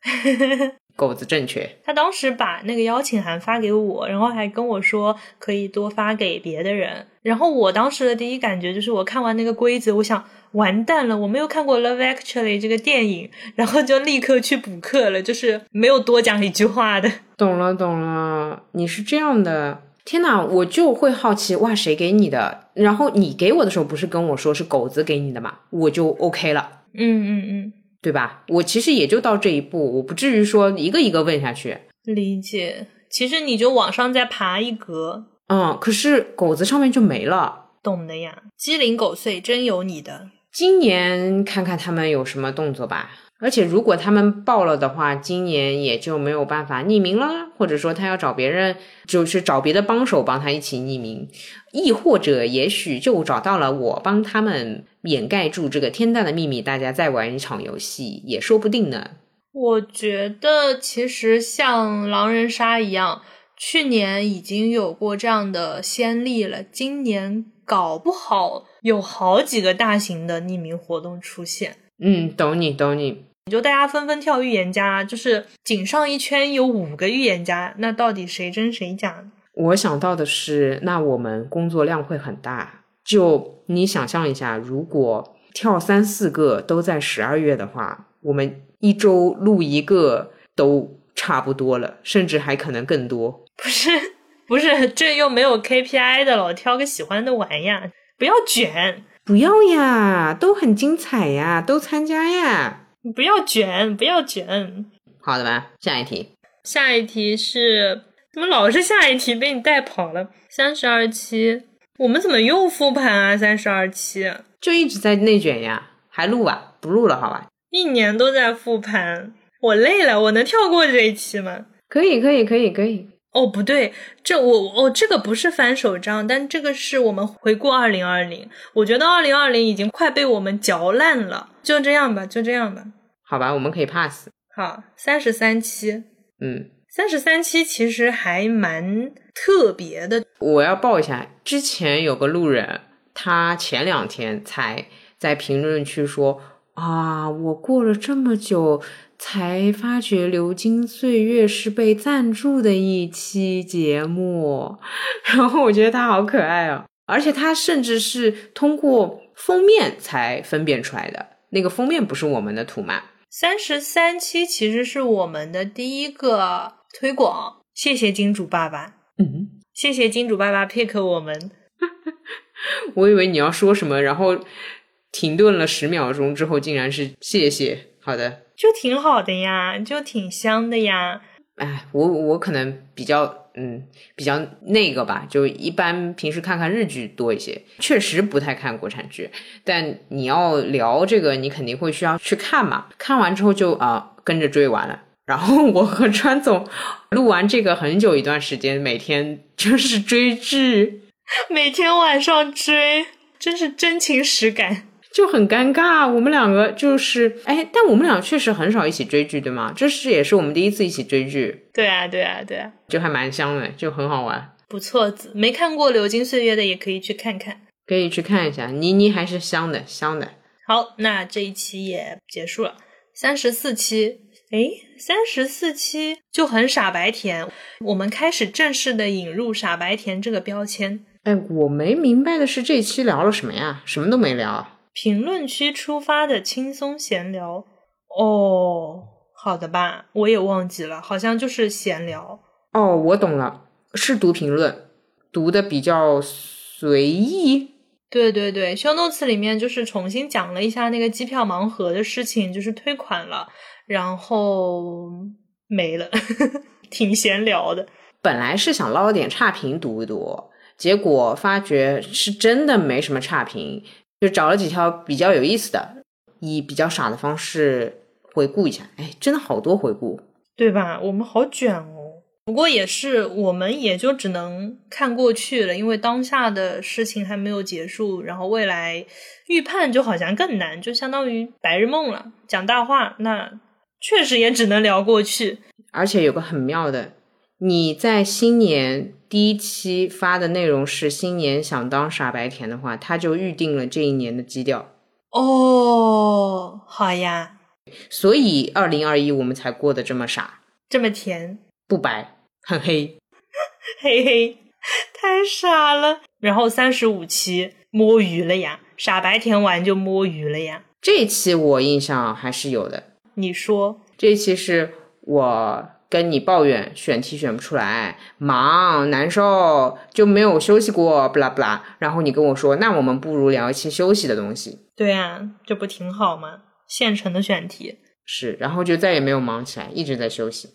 Speaker 1: <laughs> 狗子正确，
Speaker 2: 他当时把那个邀请函发给我，然后还跟我说可以多发给别的人，然后我当时的第一感觉就是，我看完那个规则，我想完蛋了，我没有看过《Love Actually》这个电影，然后就立刻去补课了，就是没有多讲一句话的。
Speaker 1: 懂了，懂了，你是这样的。天哪，我就会好奇，哇，谁给你的？然后你给我的时候不是跟我说是狗子给你的嘛？我就 OK 了。
Speaker 2: 嗯嗯嗯，
Speaker 1: 对吧？我其实也就到这一步，我不至于说一个一个问下去。
Speaker 2: 理解。其实你就往上再爬一格。
Speaker 1: 嗯，可是狗子上面就没了。
Speaker 2: 懂的呀，鸡零狗碎，真有你的。
Speaker 1: 今年看看他们有什么动作吧。而且如果他们爆了的话，今年也就没有办法匿名了，或者说他要找别人，就是找别的帮手帮他一起匿名，亦或者也许就找到了我帮他们掩盖住这个天大的秘密，大家再玩一场游戏也说不定呢。
Speaker 2: 我觉得其实像狼人杀一样，去年已经有过这样的先例了，今年搞不好有好几个大型的匿名活动出现。
Speaker 1: 嗯，懂你，懂你。
Speaker 2: 就大家纷纷跳预言家，就是井上一圈有五个预言家，那到底谁真谁假？
Speaker 1: 我想到的是，那我们工作量会很大。就你想象一下，如果跳三四个都在十二月的话，我们一周录一个都差不多了，甚至还可能更多。
Speaker 2: 不是，不是，这又没有 KPI 的了，挑个喜欢的玩呀，不要卷。
Speaker 1: 不要呀，都很精彩呀，都参加呀！
Speaker 2: 不要卷，不要卷。
Speaker 1: 好的吧，下一题。
Speaker 2: 下一题是怎么老是下一题被你带跑了？三十二期，我们怎么又复盘啊？三十二期
Speaker 1: 就一直在内卷呀，还录啊？不录了，好吧？
Speaker 2: 一年都在复盘，我累了，我能跳过这一期吗？
Speaker 1: 可以，可以，可以，可以。
Speaker 2: 哦，不对，这我哦，这个不是翻手账，但这个是我们回顾二零二零。我觉得二零二零已经快被我们嚼烂了，就这样吧，就这样吧。
Speaker 1: 好吧，我们可以 pass。
Speaker 2: 好，三十三期，
Speaker 1: 嗯，
Speaker 2: 三十三期其实还蛮特别的。
Speaker 1: 我要报一下，之前有个路人，他前两天才在评论区说啊，我过了这么久。才发觉《流金岁月》是被赞助的一期节目，<laughs> 然后我觉得他好可爱哦，而且他甚至是通过封面才分辨出来的，那个封面不是我们的图嘛？
Speaker 2: 三十三期其实是我们的第一个推广，谢谢金主爸爸，
Speaker 1: 嗯，
Speaker 2: 谢谢金主爸爸 pick 我们，<laughs>
Speaker 1: 我以为你要说什么，然后停顿了十秒钟之后，竟然是谢谢，好的。
Speaker 2: 就挺好的呀，就挺香的呀。
Speaker 1: 哎，我我可能比较嗯比较那个吧，就一般平时看看日剧多一些，确实不太看国产剧。但你要聊这个，你肯定会需要去看嘛。看完之后就啊跟着追完了。然后 <laughs> 我和川总录完这个很久一段时间，每天就是追剧，<laughs>
Speaker 2: 每天晚上追，真是真情实感。
Speaker 1: 就很尴尬，我们两个就是哎，但我们俩确实很少一起追剧，对吗？这是也是我们第一次一起追剧。
Speaker 2: 对啊，对啊，对啊，
Speaker 1: 就还蛮香的，就很好玩。
Speaker 2: 不错，没看过《流金岁月》的也可以去看看，
Speaker 1: 可以去看一下，妮妮还是香的，香的。
Speaker 2: 好，那这一期也结束了，三十四期，哎，三十四期就很傻白甜，我们开始正式的引入傻白甜这个标签。
Speaker 1: 哎，我没明白的是这期聊了什么呀？什么都没聊。
Speaker 2: 评论区出发的轻松闲聊哦，好的吧，我也忘记了，好像就是闲聊
Speaker 1: 哦。我懂了，是读评论，读的比较随意。
Speaker 2: 对对对，show notes 里面就是重新讲了一下那个机票盲盒的事情，就是退款了，然后没了，<laughs> 挺闲聊的。
Speaker 1: 本来是想捞点差评读一读，结果发觉是真的没什么差评。就找了几条比较有意思的，以比较傻的方式回顾一下。哎，真的好多回顾，
Speaker 2: 对吧？我们好卷哦。不过也是，我们也就只能看过去了，因为当下的事情还没有结束。然后未来预判就好像更难，就相当于白日梦了。讲大话，那确实也只能聊过去。
Speaker 1: 而且有个很妙的，你在新年。第一期发的内容是新年想当傻白甜的话，他就预定了这一年的基调。
Speaker 2: 哦，好呀。
Speaker 1: 所以二零二一我们才过得这么傻，
Speaker 2: 这么甜，
Speaker 1: 不白，很黑，
Speaker 2: 嘿嘿。太傻了。然后三十五期摸鱼了呀，傻白甜完就摸鱼了呀。
Speaker 1: 这一期我印象还是有的。
Speaker 2: 你说
Speaker 1: 这一期是我跟你抱怨选题选不出来，忙难受就没有休息过，不啦不啦。然后你跟我说，那我们不如聊一期休息的东西。
Speaker 2: 对啊，这不挺好吗？现成的选题
Speaker 1: 是，然后就再也没有忙起来，一直在休息。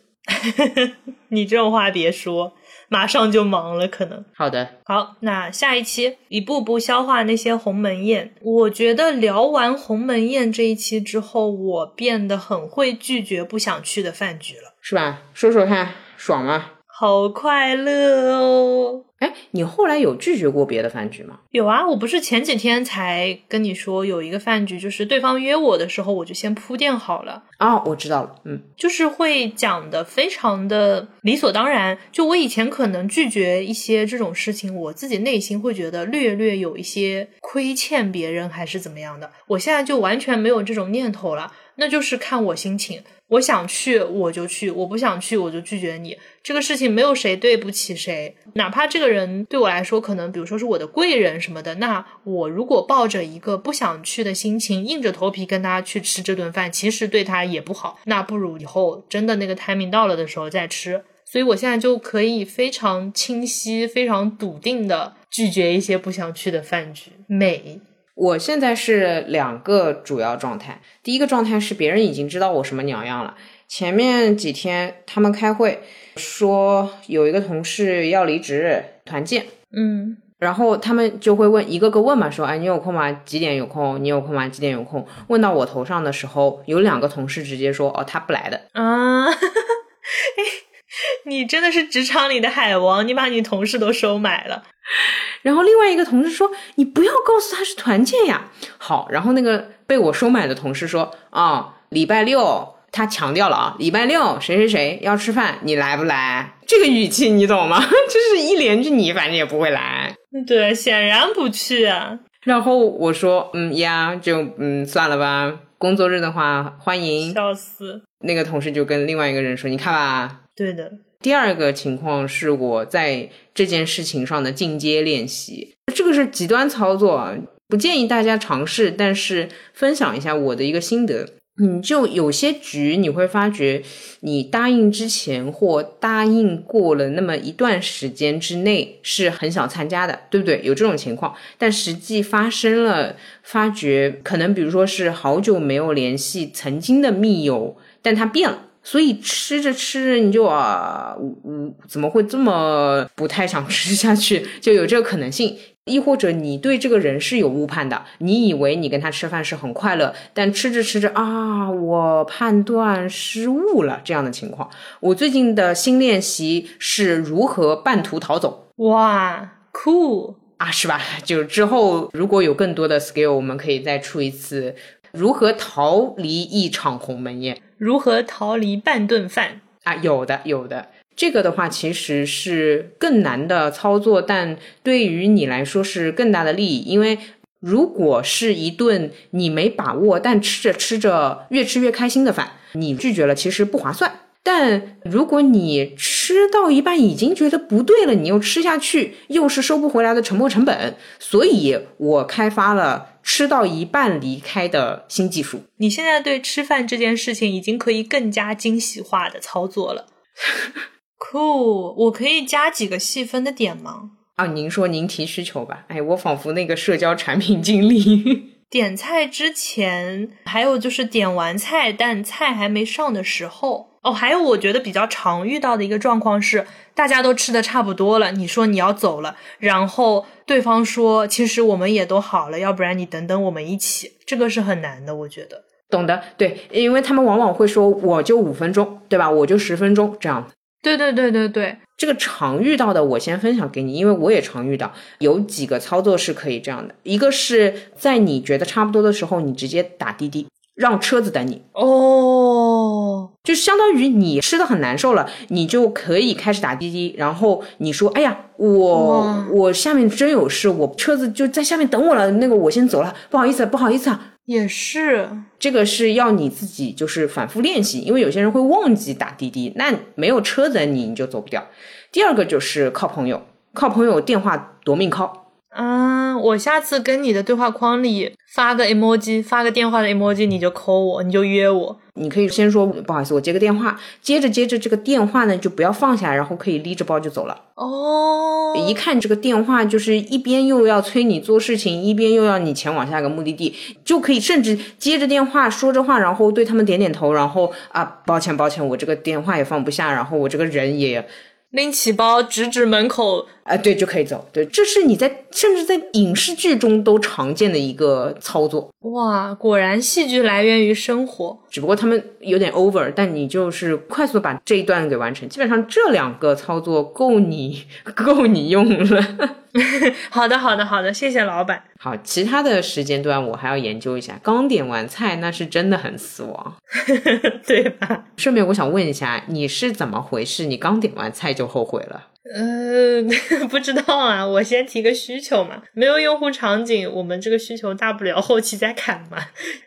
Speaker 1: <laughs>
Speaker 2: 你这种话别说，马上就忙了，可能。
Speaker 1: 好的，
Speaker 2: 好，那下一期一步步消化那些鸿门宴。我觉得聊完鸿门宴这一期之后，我变得很会拒绝不想去的饭局了，
Speaker 1: 是吧？说说看，爽吗？
Speaker 2: 好快乐哦！
Speaker 1: 哎，你后来有拒绝过别的饭局吗？
Speaker 2: 有啊，我不是前几天才跟你说有一个饭局，就是对方约我的时候，我就先铺垫好了。
Speaker 1: 哦，我知道了，嗯，
Speaker 2: 就是会讲的非常的理所当然。就我以前可能拒绝一些这种事情，我自己内心会觉得略略有一些亏欠别人还是怎么样的。我现在就完全没有这种念头了，那就是看我心情。我想去我就去，我不想去我就拒绝你。这个事情没有谁对不起谁，哪怕这个人对我来说可能，比如说是我的贵人什么的，那我如果抱着一个不想去的心情，硬着头皮跟他去吃这顿饭，其实对他也不好。那不如以后真的那个 timing 到了的时候再吃。所以我现在就可以非常清晰、非常笃定的拒绝一些不想去的饭局。美。
Speaker 1: 我现在是两个主要状态，第一个状态是别人已经知道我什么鸟样了。前面几天他们开会说有一个同事要离职团建，
Speaker 2: 嗯，
Speaker 1: 然后他们就会问一个个问嘛，说哎你有空吗？几点有空？你有空吗？几点有空？问到我头上的时候，有两个同事直接说哦他不来的
Speaker 2: 啊，哎，<laughs> <laughs> 你真的是职场里的海王，你把你同事都收买了。<laughs>
Speaker 1: 然后另外一个同事说：“你不要告诉他是团建呀。”好，然后那个被我收买的同事说：“啊，礼拜六，他强调了啊，礼拜六谁谁谁要吃饭，你来不来？这个语气你懂吗？<laughs> 就是一连着你反正也不会来。
Speaker 2: 对，显然不去啊。
Speaker 1: 然后我说：“嗯呀，就嗯算了吧。工作日的话，欢迎。”
Speaker 2: 笑死。
Speaker 1: 那个同事就跟另外一个人说：“你看吧。”
Speaker 2: 对的。
Speaker 1: 第二个情况是我在这件事情上的进阶练习，这个是极端操作，不建议大家尝试。但是分享一下我的一个心得，你就有些局你会发觉，你答应之前或答应过了那么一段时间之内是很想参加的，对不对？有这种情况，但实际发生了，发觉可能比如说是好久没有联系曾经的密友，但他变了。所以吃着吃着你就啊，嗯，怎么会这么不太想 <laughs> 吃下去？就有这个可能性。亦或者你对这个人是有误判的，你以为你跟他吃饭是很快乐，但吃着吃着啊，我判断失误了这样的情况。我最近的新练习是如何半途逃走。
Speaker 2: 哇，酷
Speaker 1: 啊，是吧？就之后如果有更多的 skill，我们可以再出一次如何逃离一场鸿门宴。
Speaker 2: 如何逃离半顿饭
Speaker 1: 啊？有的，有的。这个的话其实是更难的操作，但对于你来说是更大的利益。因为如果是一顿你没把握，但吃着吃着越吃越开心的饭，你拒绝了，其实不划算。但如果你吃到一半已经觉得不对了，你又吃下去，又是收不回来的沉没成本。所以我开发了吃到一半离开的新技术。
Speaker 2: 你现在对吃饭这件事情已经可以更加精细化的操作了。<laughs> Cool，我可以加几个细分的点吗？
Speaker 1: 啊，您说您提需求吧。哎，我仿佛那个社交产品经理。<laughs>
Speaker 2: 点菜之前，还有就是点完菜但菜还没上的时候。哦，还有我觉得比较常遇到的一个状况是，大家都吃的差不多了，你说你要走了，然后对方说其实我们也都好了，要不然你等等我们一起，这个是很难的，我觉得。
Speaker 1: 懂的，对，因为他们往往会说我就五分钟，对吧？我就十分钟这样。
Speaker 2: 对对对对对，
Speaker 1: 这个常遇到的我先分享给你，因为我也常遇到，有几个操作是可以这样的，一个是在你觉得差不多的时候，你直接打滴滴。让车子等你
Speaker 2: 哦，
Speaker 1: 就相当于你吃的很难受了，你就可以开始打滴滴，然后你说：“哎呀，我我下面真有事，我车子就在下面等我了，那个我先走了，不好意思，不好意思啊。”
Speaker 2: 也是，
Speaker 1: 这个是要你自己就是反复练习，因为有些人会忘记打滴滴，那没有车等你，你就走不掉。第二个就是靠朋友。靠朋友电话夺命 call。
Speaker 2: 啊，我下次跟你的对话框里发个 emoji，发个电话的 emoji，你就扣我，你就约我。
Speaker 1: 你可以先说不好意思，我接个电话，接着接着这个电话呢就不要放下，然后可以拎着包就走了。
Speaker 2: 哦，
Speaker 1: 一看这个电话就是一边又要催你做事情，一边又要你前往下一个目的地，就可以甚至接着电话说着话，然后对他们点点头，然后啊，抱歉抱歉，我这个电话也放不下，然后我这个人也。
Speaker 2: 拎起包，直指门口，
Speaker 1: 啊，对，就可以走。对，这是你在甚至在影视剧中都常见的一个操作。
Speaker 2: 哇，果然戏剧来源于生活。
Speaker 1: 只不过他们有点 over，但你就是快速把这一段给完成。基本上这两个操作够你 <laughs> 够你用了。<laughs>
Speaker 2: 好的，好的，好的，谢谢老板。
Speaker 1: 好，其他的时间段我还要研究一下。刚点完菜，那是真的很死亡，<laughs>
Speaker 2: 对吧？
Speaker 1: 顺便我想问一下，你是怎么回事？你刚点完菜就后悔了？
Speaker 2: 呃，<laughs> 不知道啊，我先提个需求嘛，没有用户场景，我们这个需求大不了后期再砍嘛，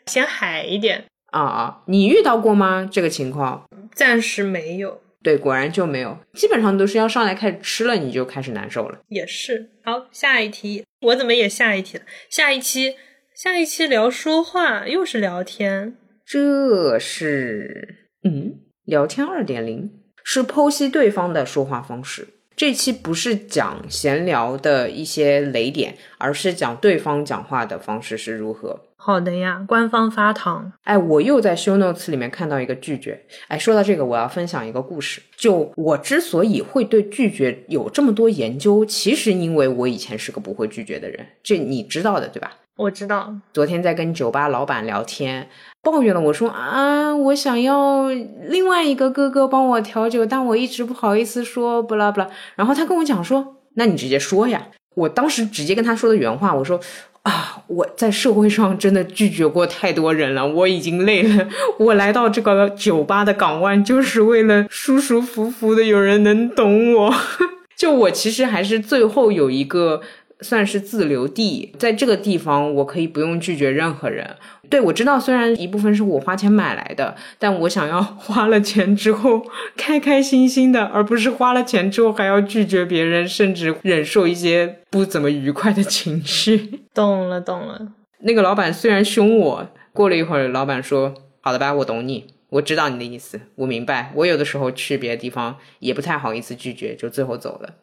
Speaker 2: 先海一点。
Speaker 1: 啊啊，你遇到过吗？这个情况？
Speaker 2: 暂时没有。
Speaker 1: 对，果然就没有，基本上都是要上来开始吃了，你就开始难受了。
Speaker 2: 也是。好，下一题，我怎么也下一题了？下一期，下一期聊说话，又是聊天。
Speaker 1: 这是，嗯，聊天二点零是剖析对方的说话方式。这期不是讲闲聊的一些雷点，而是讲对方讲话的方式是如何。
Speaker 2: 好的呀，官方发糖。
Speaker 1: 哎，我又在 show notes 里面看到一个拒绝。哎，说到这个，我要分享一个故事。就我之所以会对拒绝有这么多研究，其实因为我以前是个不会拒绝的人，这你知道的对吧？
Speaker 2: 我知道。
Speaker 1: 昨天在跟酒吧老板聊天，抱怨了我说啊，我想要另外一个哥哥帮我调酒，但我一直不好意思说，不啦不啦。然后他跟我讲说，那你直接说呀。我当时直接跟他说的原话，我说。啊！我在社会上真的拒绝过太多人了，我已经累了。我来到这个酒吧的港湾，就是为了舒舒服服的有人能懂我。<laughs> 就我其实还是最后有一个。算是自留地，在这个地方我可以不用拒绝任何人。对我知道，虽然一部分是我花钱买来的，但我想要花了钱之后开开心心的，而不是花了钱之后还要拒绝别人，甚至忍受一些不怎么愉快的情绪。<laughs>
Speaker 2: 懂了，懂了。
Speaker 1: 那个老板虽然凶我，过了一会儿，老板说：“好的吧，我懂你，我知道你的意思，我明白。我有的时候去别的地方也不太好意思拒绝，就最后走了。”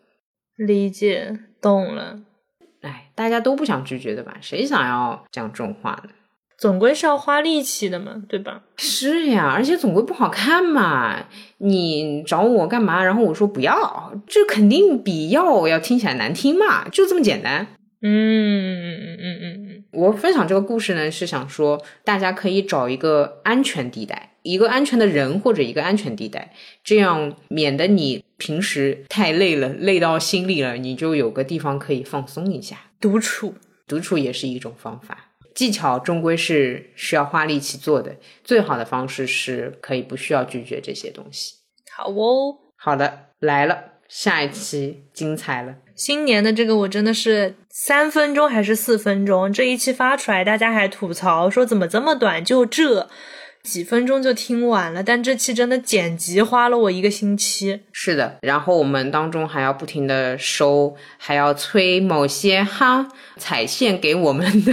Speaker 2: 理解，懂了。
Speaker 1: 哎，大家都不想拒绝的吧？谁想要讲这种话呢？
Speaker 2: 总归是要花力气的嘛，对吧？
Speaker 1: 是呀，而且总归不好看嘛。你找我干嘛？然后我说不要，这肯定比要要听起来难听嘛，就这么简单。
Speaker 2: 嗯嗯嗯嗯嗯嗯。
Speaker 1: 我分享这个故事呢，是想说大家可以找一个安全地带。一个安全的人或者一个安全地带，这样免得你平时太累了，累到心里了，你就有个地方可以放松一下。
Speaker 2: 独处，
Speaker 1: 独处也是一种方法。技巧终归是需要花力气做的，最好的方式是可以不需要拒绝这些东西。
Speaker 2: 好哦，
Speaker 1: 好的，来了，下一期精彩了。
Speaker 2: 新年的这个我真的是三分钟还是四分钟？这一期发出来，大家还吐槽说怎么这么短？就这。几分钟就听完了，但这期真的剪辑花了我一个星期。
Speaker 1: 是的，然后我们当中还要不停的收，还要催某些哈踩线给我们的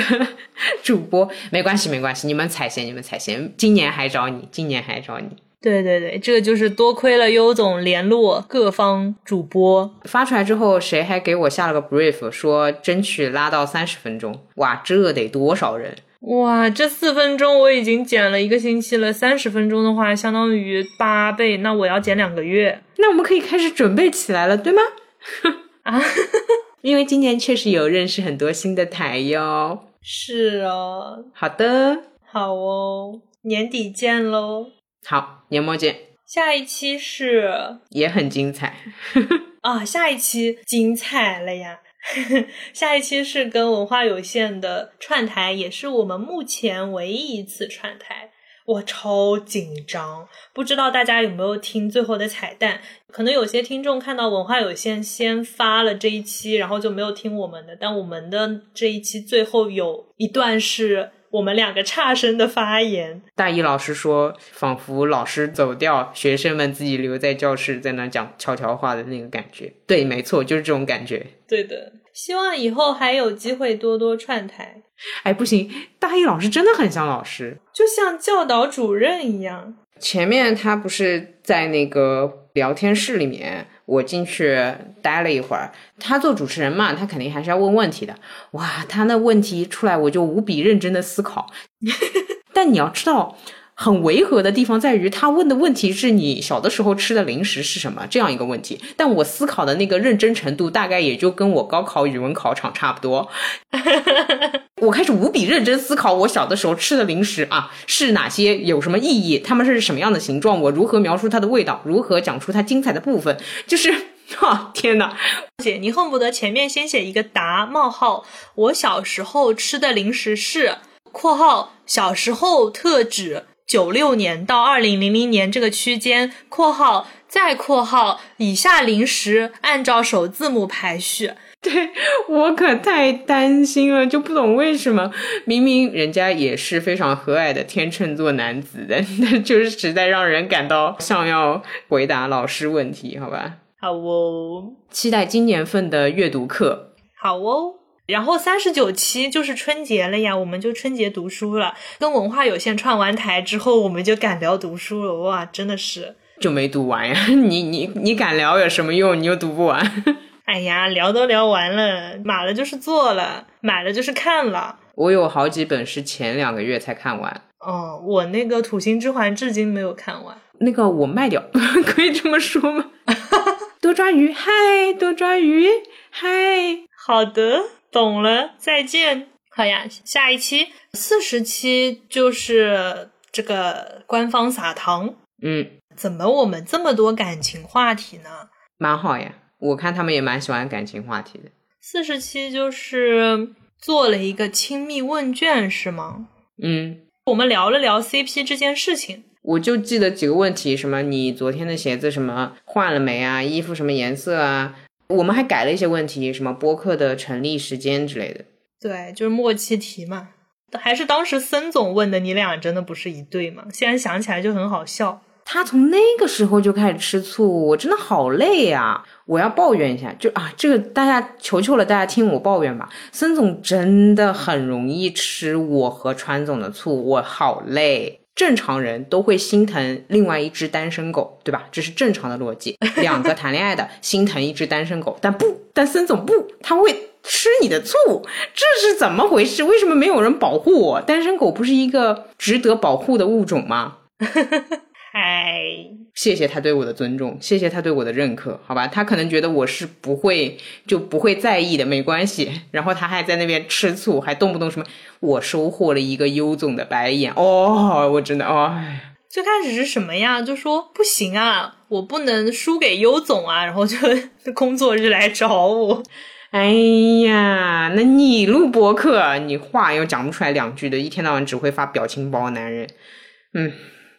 Speaker 1: 主播。没关系，没关系，你们踩线，你们踩线，今年还找你，今年还找你。
Speaker 2: 对对对，这个就是多亏了优总联络各方主播，
Speaker 1: 发出来之后，谁还给我下了个 brief，说争取拉到三十分钟。哇，这得多少人？
Speaker 2: 哇，这四分钟我已经减了一个星期了，三十分钟的话相当于八倍，那我要减两个月。
Speaker 1: 那我们可以开始准备起来了，对吗？<laughs>
Speaker 2: 啊，
Speaker 1: 因为今年确实有认识很多新的台哟。
Speaker 2: 是哦，
Speaker 1: 好的，
Speaker 2: 好哦，年底见喽。
Speaker 1: 好，年末见。
Speaker 2: 下一期是
Speaker 1: 也很精彩
Speaker 2: 啊，下一期精彩了呀。<laughs> 下一期是跟文化有限的串台，也是我们目前唯一一次串台，我超紧张。不知道大家有没有听最后的彩蛋？可能有些听众看到文化有限先发了这一期，然后就没有听我们的。但我们的这一期最后有一段是。我们两个差生的发言。
Speaker 1: 大一老师说，仿佛老师走掉，学生们自己留在教室，在那讲悄悄话的那个感觉。对，没错，就是这种感觉。
Speaker 2: 对的，希望以后还有机会多多串台。
Speaker 1: 哎，不行，大一老师真的很像老师，
Speaker 2: 就像教导主任一样。
Speaker 1: 前面他不是在那个聊天室里面，我进去待了一会儿。他做主持人嘛，他肯定还是要问问题的。哇，他那问题出来，我就无比认真的思考。<laughs> 但你要知道，很违和的地方在于，他问的问题是你小的时候吃的零食是什么这样一个问题。但我思考的那个认真程度，大概也就跟我高考语文考场差不多。<laughs> 我开始无比认真思考，我小的时候吃的零食啊是哪些，有什么意义，它们是什么样的形状，我如何描述它的味道，如何讲出它精彩的部分，就是 <laughs> 啊，天哪！
Speaker 2: 姐，你恨不得前面先写一个答冒号，我小时候吃的零食是（括号小时候特指九六年到二零零零年这个区间）（括号再括号以下零食按照首字母排序）。<laughs>
Speaker 1: 对我可太担心了，就不懂为什么明明人家也是非常和蔼的天秤座男子的，那就是实在让人感到像要回答老师问题，好吧？
Speaker 2: 好哦，
Speaker 1: 期待今年份的阅读课。
Speaker 2: 好哦，然后三十九期就是春节了呀，我们就春节读书了。跟文化有限串完台之后，我们就敢聊读书了，哇，真的是
Speaker 1: 就没读完呀！<laughs> 你你你敢聊有什么用？你又读不完。<laughs>
Speaker 2: 哎呀，聊都聊完了，买了就是做了，买了就是看了。
Speaker 1: 我有好几本是前两个月才看完。
Speaker 2: 哦，我那个《土星之环》至今没有看完。
Speaker 1: 那个我卖掉，<laughs> 可以这么说吗？多抓鱼，嗨，多抓鱼，嗨。
Speaker 2: 好的，懂了，再见。好呀，下一期四十期就是这个官方撒糖。
Speaker 1: 嗯，
Speaker 2: 怎么我们这么多感情话题呢？
Speaker 1: 蛮好呀。我看他们也蛮喜欢感情话题的。
Speaker 2: 四十期就是做了一个亲密问卷，是吗？
Speaker 1: 嗯，
Speaker 2: 我们聊了聊 CP 这件事情。
Speaker 1: 我就记得几个问题，什么你昨天的鞋子什么换了没啊？衣服什么颜色啊？我们还改了一些问题，什么播客的成立时间之类的。
Speaker 2: 对，就是默契题嘛。还是当时森总问的，你俩真的不是一对吗？现在想起来就很好笑。
Speaker 1: 他从那个时候就开始吃醋，我真的好累呀！我要抱怨一下，就啊，这个大家求求了，大家听我抱怨吧。孙总真的很容易吃我和川总的醋，我好累。正常人都会心疼另外一只单身狗，对吧？这是正常的逻辑。<laughs> 两个谈恋爱的心疼一只单身狗，但不，但孙总不，他会吃你的醋，这是怎么回事？为什么没有人保护我？单身狗不是一个值得保护的物种吗？<laughs>
Speaker 2: 嗨，
Speaker 1: 谢谢他对我的尊重，谢谢他对我的认可，好吧？他可能觉得我是不会就不会在意的，没关系。然后他还在那边吃醋，还动不动什么我收获了一个优总的白眼哦，我真的哦。
Speaker 2: 最开始是什么呀？就说不行啊，我不能输给优总啊，然后就工作日来找我。
Speaker 1: 哎呀，那你录播客，你话又讲不出来两句的，一天到晚只会发表情包，男人，嗯。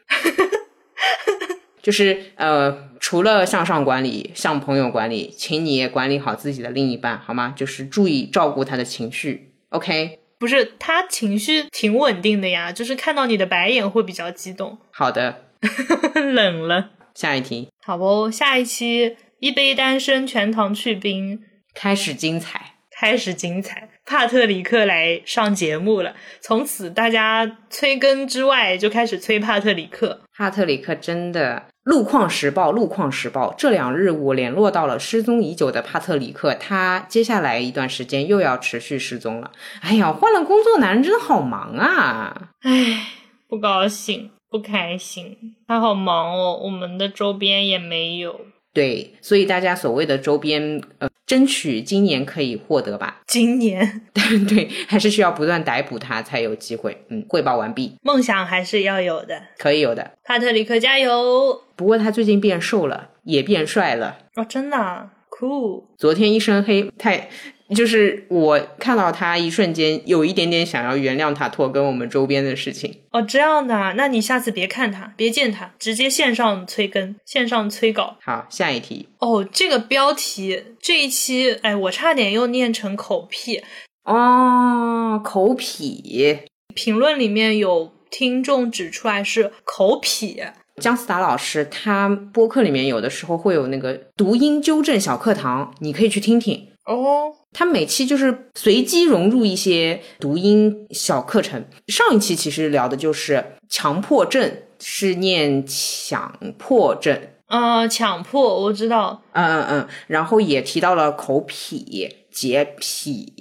Speaker 1: <laughs> <laughs> 就是呃，除了向上管理，向朋友管理，请你也管理好自己的另一半，好吗？就是注意照顾他的情绪。OK，
Speaker 2: 不是他情绪挺稳定的呀，就是看到你的白眼会比较激动。
Speaker 1: 好的，<laughs>
Speaker 2: 冷了。
Speaker 1: 下一题，
Speaker 2: 好不？下一期一杯单身，全糖去冰，
Speaker 1: 开始精彩，
Speaker 2: 开始精彩。帕特里克来上节目了，从此大家催更之外就开始催帕特里克。
Speaker 1: 帕特里克真的，路况时报，路况时报，这两日我联络到了失踪已久的帕特里克，他接下来一段时间又要持续失踪了。哎呀，换了工作，男人真的好忙啊！
Speaker 2: 唉，不高兴，不开心，他好忙哦。我们的周边也没有。
Speaker 1: 对，所以大家所谓的周边，呃。争取今年可以获得吧。<laughs>
Speaker 2: 今年，
Speaker 1: 对，还是需要不断逮捕他才有机会。嗯，汇报完毕。
Speaker 2: 梦想还是要有的，
Speaker 1: 可以有的。
Speaker 2: 帕特里克加油！
Speaker 1: 不过他最近变瘦了，也变帅了。
Speaker 2: 哦，真的，cool。
Speaker 1: 昨天一身黑，太。就是我看到他一瞬间有一点点想要原谅他拖跟我们周边的事情
Speaker 2: 哦，这样的，那你下次别看他，别见他，直接线上催更，线上催稿。
Speaker 1: 好，下一题
Speaker 2: 哦，这个标题这一期，哎，我差点又念成口癖
Speaker 1: 哦，口癖。
Speaker 2: 评论里面有听众指出来是口癖，
Speaker 1: 姜思达老师他播客里面有的时候会有那个读音纠正小课堂，你可以去听听。
Speaker 2: 哦，
Speaker 1: 他每期就是随机融入一些读音小课程。上一期其实聊的就是强迫症，是念强迫症。
Speaker 2: 啊，强迫我知道，
Speaker 1: 嗯嗯嗯，然后也提到了口痞、洁癖。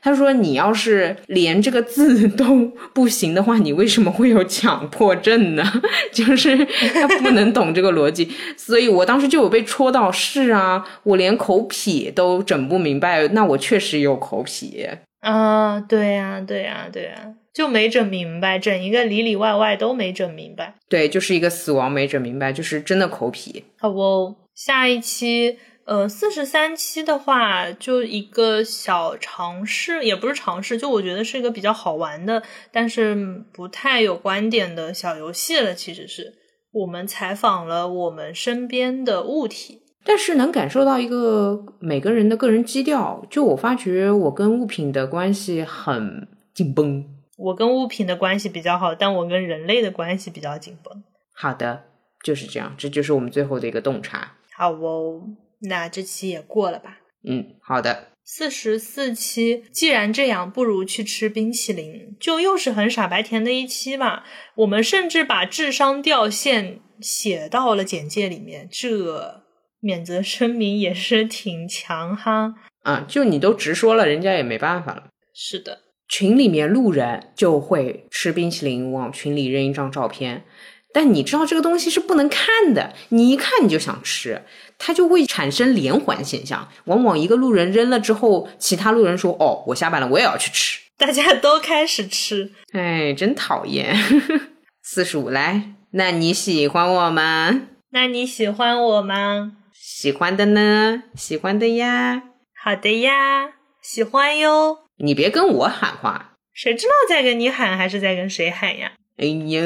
Speaker 1: 他说：“你要是连这个字都不行的话，你为什么会有强迫症呢？<laughs> 就是他不能懂这个逻辑。所以我当时就有被戳到，是啊，我连口癖都整不明白，那我确实有口癖。
Speaker 2: 啊，对呀，对呀，对呀。”就没整明白，整一个里里外外都没整明白。
Speaker 1: 对，就是一个死亡没整明白，就是真的口癖。
Speaker 2: 好不，下一期，呃，四十三期的话，就一个小尝试，也不是尝试，就我觉得是一个比较好玩的，但是不太有观点的小游戏了。其实是我们采访了我们身边的物体，
Speaker 1: 但是能感受到一个每个人的个人基调。就我发觉，我跟物品的关系很紧绷。
Speaker 2: 我跟物品的关系比较好，但我跟人类的关系比较紧绷。
Speaker 1: 好的，就是这样，这就是我们最后的一个洞察。
Speaker 2: 好哦，那这期也过了吧？
Speaker 1: 嗯，好的。
Speaker 2: 四十四期，既然这样，不如去吃冰淇淋，就又是很傻白甜的一期吧。我们甚至把智商掉线写到了简介里面，这免责声明也是挺强哈。
Speaker 1: 啊，就你都直说了，人家也没办法了。
Speaker 2: 是的。
Speaker 1: 群里面路人就会吃冰淇淋，往群里扔一张照片，但你知道这个东西是不能看的，你一看你就想吃，它就会产生连环现象。往往一个路人扔了之后，其他路人说：“哦，我下班了，我也要去吃。<laughs> ”
Speaker 2: 大家都开始吃，
Speaker 1: 哎，真讨厌。<laughs> 四十五来，那你喜欢我吗？
Speaker 2: 那你喜欢我吗？
Speaker 1: 喜欢的呢？喜欢的呀。
Speaker 2: 好的呀，喜欢哟。
Speaker 1: 你别跟我喊话，
Speaker 2: 谁知道在跟你喊还是在跟谁喊呀？
Speaker 1: 哎呦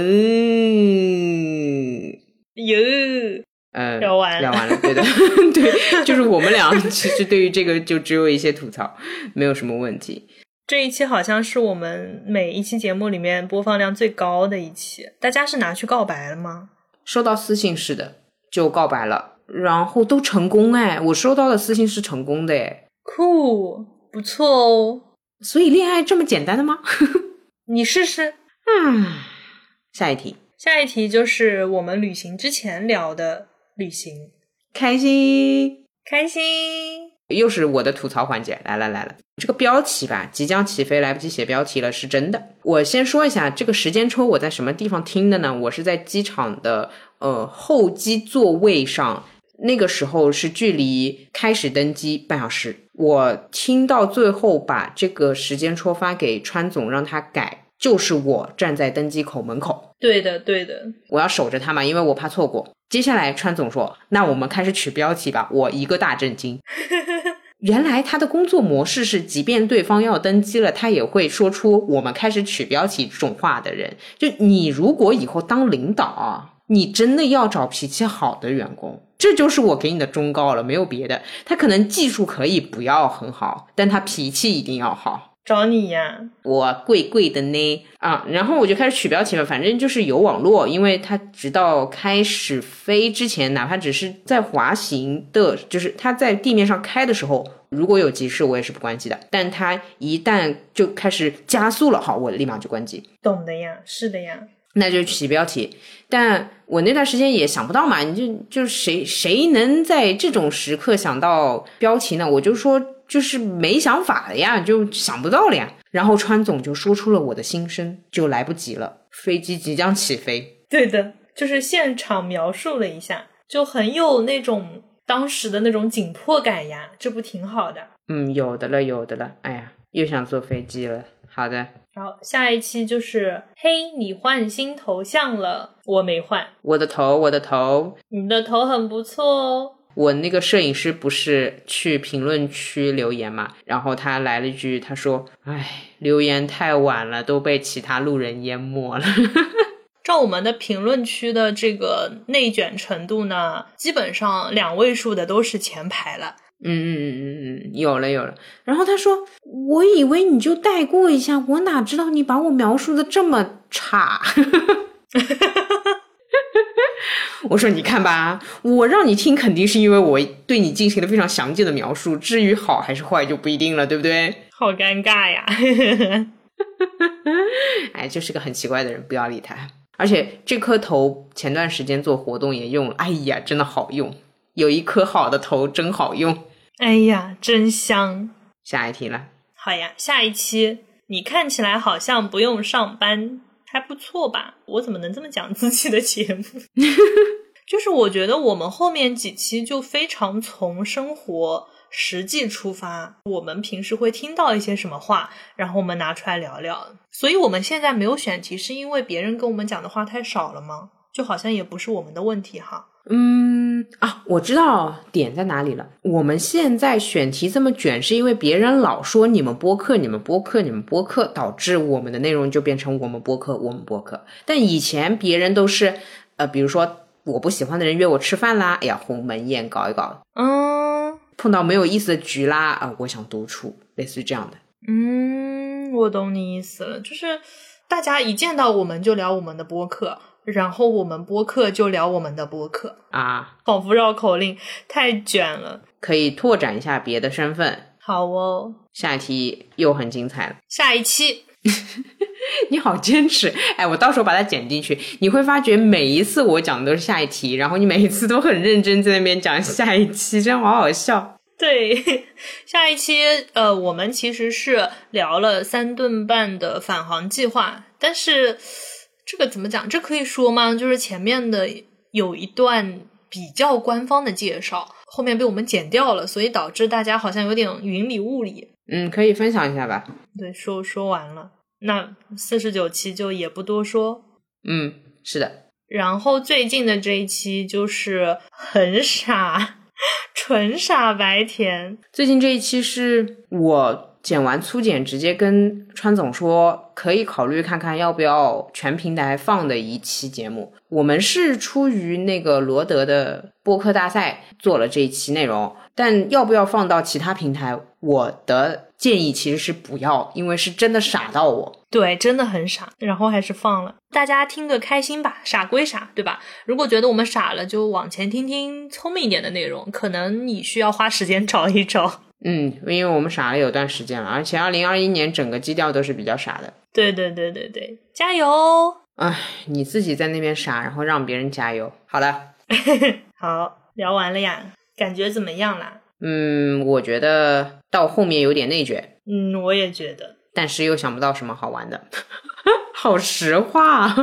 Speaker 2: 呦，
Speaker 1: 呃，
Speaker 2: 聊完
Speaker 1: 聊完了，对的，<laughs> 对，就是我们俩其实对于这个就只有一些吐槽，没有什么问题。
Speaker 2: 这一期好像是我们每一期节目里面播放量最高的一期，大家是拿去告白了吗？
Speaker 1: 收到私信是的，就告白了，然后都成功哎，我收到的私信是成功的哎，
Speaker 2: 酷，不错哦。
Speaker 1: 所以恋爱这么简单的吗？<laughs>
Speaker 2: 你试试。
Speaker 1: 嗯，下一题，
Speaker 2: 下一题就是我们旅行之前聊的旅行，
Speaker 1: 开心
Speaker 2: 开心。
Speaker 1: 又是我的吐槽环节，来了来了。这个标题吧，即将起飞，来不及写标题了，是真的。我先说一下这个时间戳我在什么地方听的呢？我是在机场的呃候机座位上。那个时候是距离开始登机半小时，我听到最后把这个时间戳发给川总，让他改，就是我站在登机口门口。
Speaker 2: 对的，对的，
Speaker 1: 我要守着他嘛，因为我怕错过。接下来川总说：“那我们开始取标题吧。”我一个大震惊，<laughs> 原来他的工作模式是，即便对方要登机了，他也会说出“我们开始取标题”这种话的人。就你如果以后当领导啊，你真的要找脾气好的员工。这就是我给你的忠告了，没有别的。他可能技术可以不要很好，但他脾气一定要好。
Speaker 2: 找你呀，
Speaker 1: 我贵贵的呢啊！然后我就开始取标题了，反正就是有网络，因为它直到开始飞之前，哪怕只是在滑行的，就是它在地面上开的时候，如果有急事，我也是不关机的。但它一旦就开始加速了，好，我立马就关机。
Speaker 2: 懂的呀，是的呀。
Speaker 1: 那就取标题，但我那段时间也想不到嘛，你就就谁谁能在这种时刻想到标题呢？我就说就是没想法了呀，就想不到了呀。然后川总就说出了我的心声，就来不及了，飞机即将起飞。
Speaker 2: 对的，就是现场描述了一下，就很有那种当时的那种紧迫感呀，这不挺好的？
Speaker 1: 嗯，有的了，有的了。哎呀，又想坐飞机了。好的。
Speaker 2: 好，下一期就是嘿，你换新头像了，我没换，
Speaker 1: 我的头，我的头，
Speaker 2: 你的头很不错哦。
Speaker 1: 我那个摄影师不是去评论区留言嘛，然后他来了一句，他说：“哎，留言太晚了，都被其他路人淹没了。<laughs> ”
Speaker 2: 照我们的评论区的这个内卷程度呢，基本上两位数的都是前排了。
Speaker 1: 嗯嗯嗯嗯嗯，有了有了。然后他说：“我以为你就带过一下，我哪知道你把我描述的这么差。<laughs> ”我说：“你看吧，我让你听，肯定是因为我对你进行了非常详尽的描述。至于好还是坏，就不一定了，对不对？”
Speaker 2: 好尴尬呀！<laughs>
Speaker 1: 哎，就是个很奇怪的人，不要理他。而且这颗头前段时间做活动也用了，哎呀，真的好用，有一颗好的头真好用。
Speaker 2: 哎呀，真香！
Speaker 1: 下一题了。
Speaker 2: 好呀，下一期你看起来好像不用上班，还不错吧？我怎么能这么讲自己的节目？<laughs> 就是我觉得我们后面几期就非常从生活。实际出发，我们平时会听到一些什么话，然后我们拿出来聊聊。所以，我们现在没有选题，是因为别人跟我们讲的话太少了吗？就好像也不是我们的问题哈。
Speaker 1: 嗯啊，我知道点在哪里了。我们现在选题这么卷，是因为别人老说你们播客、你们播客、你们播客，导致我们的内容就变成我们播客、我们播客。但以前别人都是，呃，比如说我不喜欢的人约我吃饭啦，哎呀，鸿门宴搞一搞，
Speaker 2: 嗯。
Speaker 1: 碰到没有意思的局啦啊！我想独处，类似于这样的。
Speaker 2: 嗯，我懂你意思了，就是大家一见到我们就聊我们的播客，然后我们播客就聊我们的播客
Speaker 1: 啊，
Speaker 2: 仿佛绕口令，太卷了。
Speaker 1: 可以拓展一下别的身份。
Speaker 2: 好哦，
Speaker 1: 下一题又很精彩了。
Speaker 2: 下一期。<laughs>
Speaker 1: 你好坚持，哎，我到时候把它剪进去，你会发觉每一次我讲的都是下一题，然后你每一次都很认真在那边讲下一期，这样好好笑。
Speaker 2: 对，<laughs> 下一期呃，我们其实是聊了三顿半的返航计划，但是这个怎么讲？这可以说吗？就是前面的有一段比较官方的介绍，后面被我们剪掉了，所以导致大家好像有点云里雾里。
Speaker 1: 嗯，可以分享一下吧。
Speaker 2: 对，说说完了。那四十九期就也不多说，
Speaker 1: 嗯，是的。
Speaker 2: 然后最近的这一期就是很傻，<laughs> 纯傻白甜。
Speaker 1: 最近这一期是我剪完粗剪，直接跟川总说可以考虑看看要不要全平台放的一期节目。我们是出于那个罗德的播客大赛做了这一期内容，但要不要放到其他平台，我的。建议其实是不要，因为是真的傻到我。
Speaker 2: 对，真的很傻，然后还是放了，大家听个开心吧。傻归傻，对吧？如果觉得我们傻了，就往前听听聪明一点的内容，可能你需要花时间找一找。
Speaker 1: 嗯，因为我们傻了有段时间了，而且二零二一年整个基调都是比较傻的。
Speaker 2: 对对对对对，加油！
Speaker 1: 哎，你自己在那边傻，然后让别人加油。好了，<laughs>
Speaker 2: 好，聊完了呀，感觉怎么样啦？
Speaker 1: 嗯，我觉得到后面有点内卷。
Speaker 2: 嗯，我也觉得，
Speaker 1: 但是又想不到什么好玩的。<laughs> 好实话。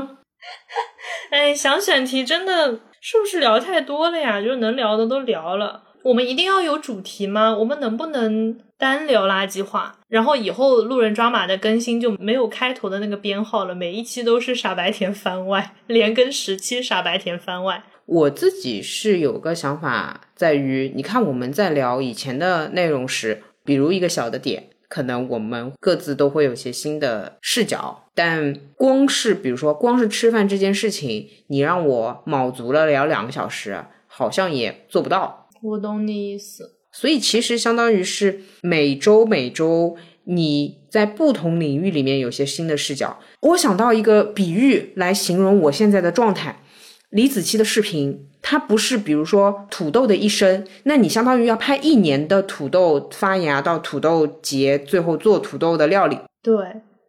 Speaker 1: <laughs>
Speaker 2: 哎，想选题真的是不是聊太多了呀？就是能聊的都聊了。我们一定要有主题吗？我们能不能单聊垃圾话？然后以后路人抓马的更新就没有开头的那个编号了，每一期都是傻白甜番外，<laughs> 连更十期傻白甜番外。
Speaker 1: 我自己是有个想法，在于你看我们在聊以前的内容时，比如一个小的点，可能我们各自都会有些新的视角，但光是比如说光是吃饭这件事情，你让我卯足了聊两个小时，好像也做不到。
Speaker 2: 我懂你意思，
Speaker 1: 所以其实相当于是每周每周你在不同领域里面有些新的视角。我想到一个比喻来形容我现在的状态。李子柒的视频，它不是比如说土豆的一生，那你相当于要拍一年的土豆发芽到土豆结，最后做土豆的料理。
Speaker 2: 对，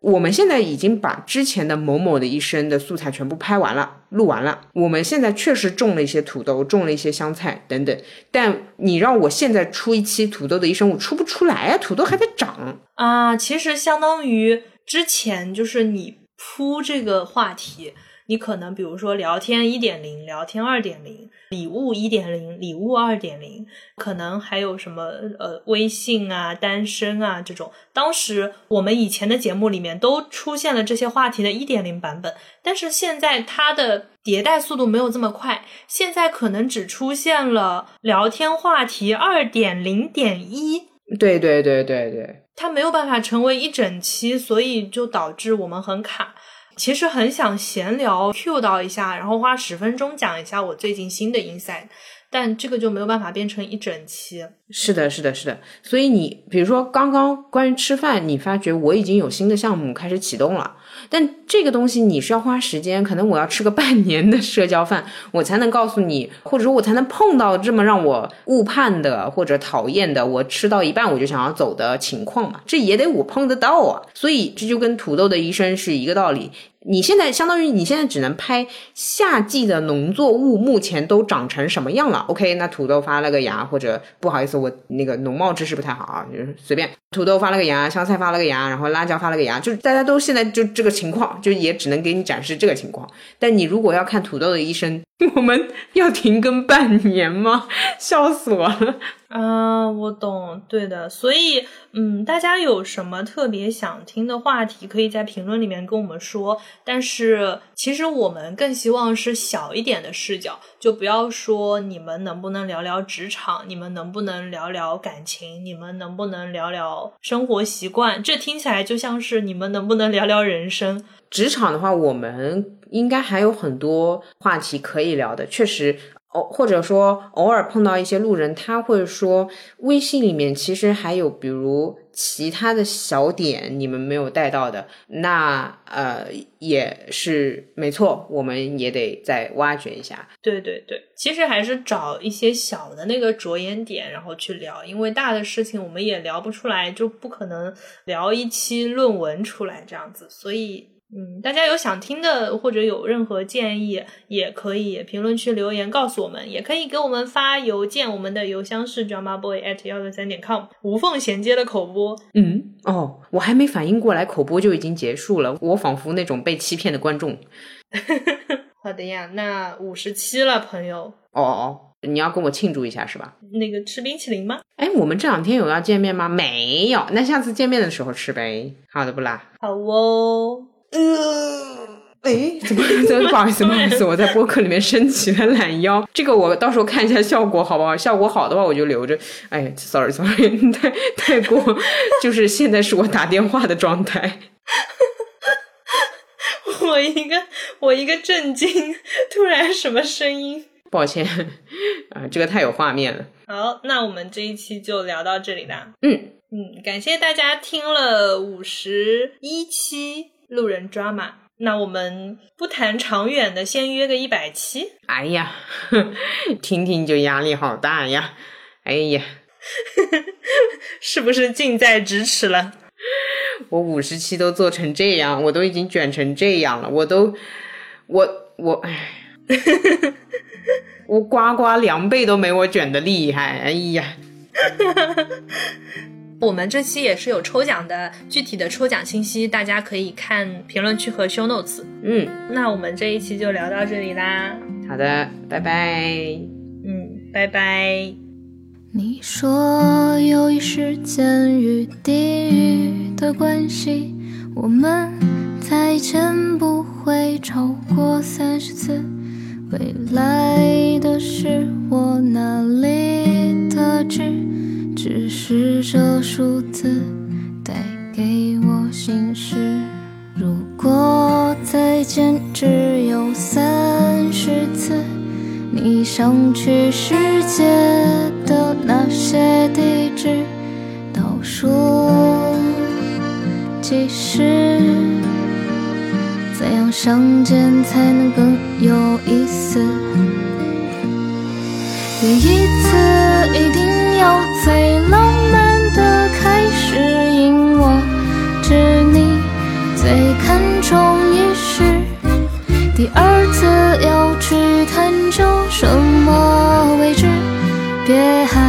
Speaker 1: 我们现在已经把之前的某某的一生的素材全部拍完了，录完了。我们现在确实种了一些土豆，种了一些香菜等等，但你让我现在出一期土豆的一生，我出不出来啊？土豆还在长
Speaker 2: 啊。其实相当于之前就是你铺这个话题。你可能比如说聊天一点零，聊天二点零，礼物一点零，礼物二点零，可能还有什么呃微信啊、单身啊这种。当时我们以前的节目里面都出现了这些话题的一点零版本，但是现在它的迭代速度没有这么快，现在可能只出现了聊天话题二点零点一。
Speaker 1: 对对对对对，
Speaker 2: 它没有办法成为一整期，所以就导致我们很卡。其实很想闲聊，Q 到一下，然后花十分钟讲一下我最近新的 insight，但这个就没有办法变成一整期。
Speaker 1: 是的，是的，是的。所以你比如说刚刚关于吃饭，你发觉我已经有新的项目开始启动了。但这个东西你是要花时间，可能我要吃个半年的社交饭，我才能告诉你，或者说我才能碰到这么让我误判的或者讨厌的，我吃到一半我就想要走的情况嘛，这也得我碰得到啊。所以这就跟土豆的医生是一个道理。你现在相当于你现在只能拍夏季的农作物目前都长成什么样了。OK，那土豆发了个芽，或者不好意思，我那个农贸知识不太好啊，就是随便。土豆发了个芽，香菜发了个芽，然后辣椒发了个芽，就是大家都现在就这个情况，就也只能给你展示这个情况。但你如果要看土豆的医生，<laughs> 我们要停更半年吗？<laughs> 笑死我了。
Speaker 2: 啊，我懂，对的，所以，嗯，大家有什么特别想听的话题，可以在评论里面跟我们说。但是，其实我们更希望是小一点的视角，就不要说你们能不能聊聊职场，你们能不能聊聊感情，你们能不能聊聊生活习惯，这听起来就像是你们能不能聊聊人生。
Speaker 1: 职场的话，我们应该还有很多话题可以聊的，确实。偶或者说偶尔碰到一些路人，他会说微信里面其实还有比如其他的小点你们没有带到的，那呃也是没错，我们也得再挖掘一下。
Speaker 2: 对对对，其实还是找一些小的那个着眼点，然后去聊，因为大的事情我们也聊不出来，就不可能聊一期论文出来这样子，所以。嗯，大家有想听的或者有任何建议，也可以评论区留言告诉我们，也可以给我们发邮件，我们的邮箱是 dramaboy at 幺六三点 com，无缝衔接的口播。
Speaker 1: 嗯，哦，我还没反应过来，口播就已经结束了，我仿佛那种被欺骗的观众。<laughs>
Speaker 2: 好的呀，那五十七了，朋友。
Speaker 1: 哦哦，你要跟我庆祝一下是吧？
Speaker 2: 那个吃冰淇淋吗？
Speaker 1: 哎，我们这两天有要见面吗？没有，那下次见面的时候吃呗。好的不啦？
Speaker 2: 好哦。
Speaker 1: 呃，哎，怎么？不好意思，不好意思，<laughs> 我在播客里面伸起了懒腰，这个我到时候看一下效果好不好？效果好的话我就留着。哎，sorry，sorry，<laughs> 太太过，就是现在是我打电话的状态。<laughs>
Speaker 2: 我一个我一个震惊，突然什么声音？
Speaker 1: 抱歉，啊，这个太有画面了。
Speaker 2: 好，那我们这一期就聊到这里啦。
Speaker 1: 嗯
Speaker 2: 嗯，感谢大家听了五十一期。路人抓马，那我们不谈长远的，先约个一百期。
Speaker 1: 哎呀，<laughs> 听听就压力好大呀！哎呀，<laughs>
Speaker 2: 是不是近在咫尺了？
Speaker 1: 我五十期都做成这样，我都已经卷成这样了，我都，我我哎，<laughs> 我呱呱两倍都没我卷的厉害！哎呀。
Speaker 2: 我们这期也是有抽奖的，具体的抽奖信息大家可以看评论区和 show notes。
Speaker 1: 嗯，
Speaker 2: 那我们这一期就聊到这里啦。
Speaker 1: 好的，拜拜。
Speaker 2: 嗯，拜拜。
Speaker 3: 你说由于时间与地域的关系，我们再见不会超过三十次。未来的事我哪里得知？只是这数字带给我心事。如果再见只有三十次，你想去世界的那些地址，倒数计时，怎样相见才能更有意思？第一次一定。有最浪漫的开始，因我知你最看重仪式。第二次要去探究什么位置，别害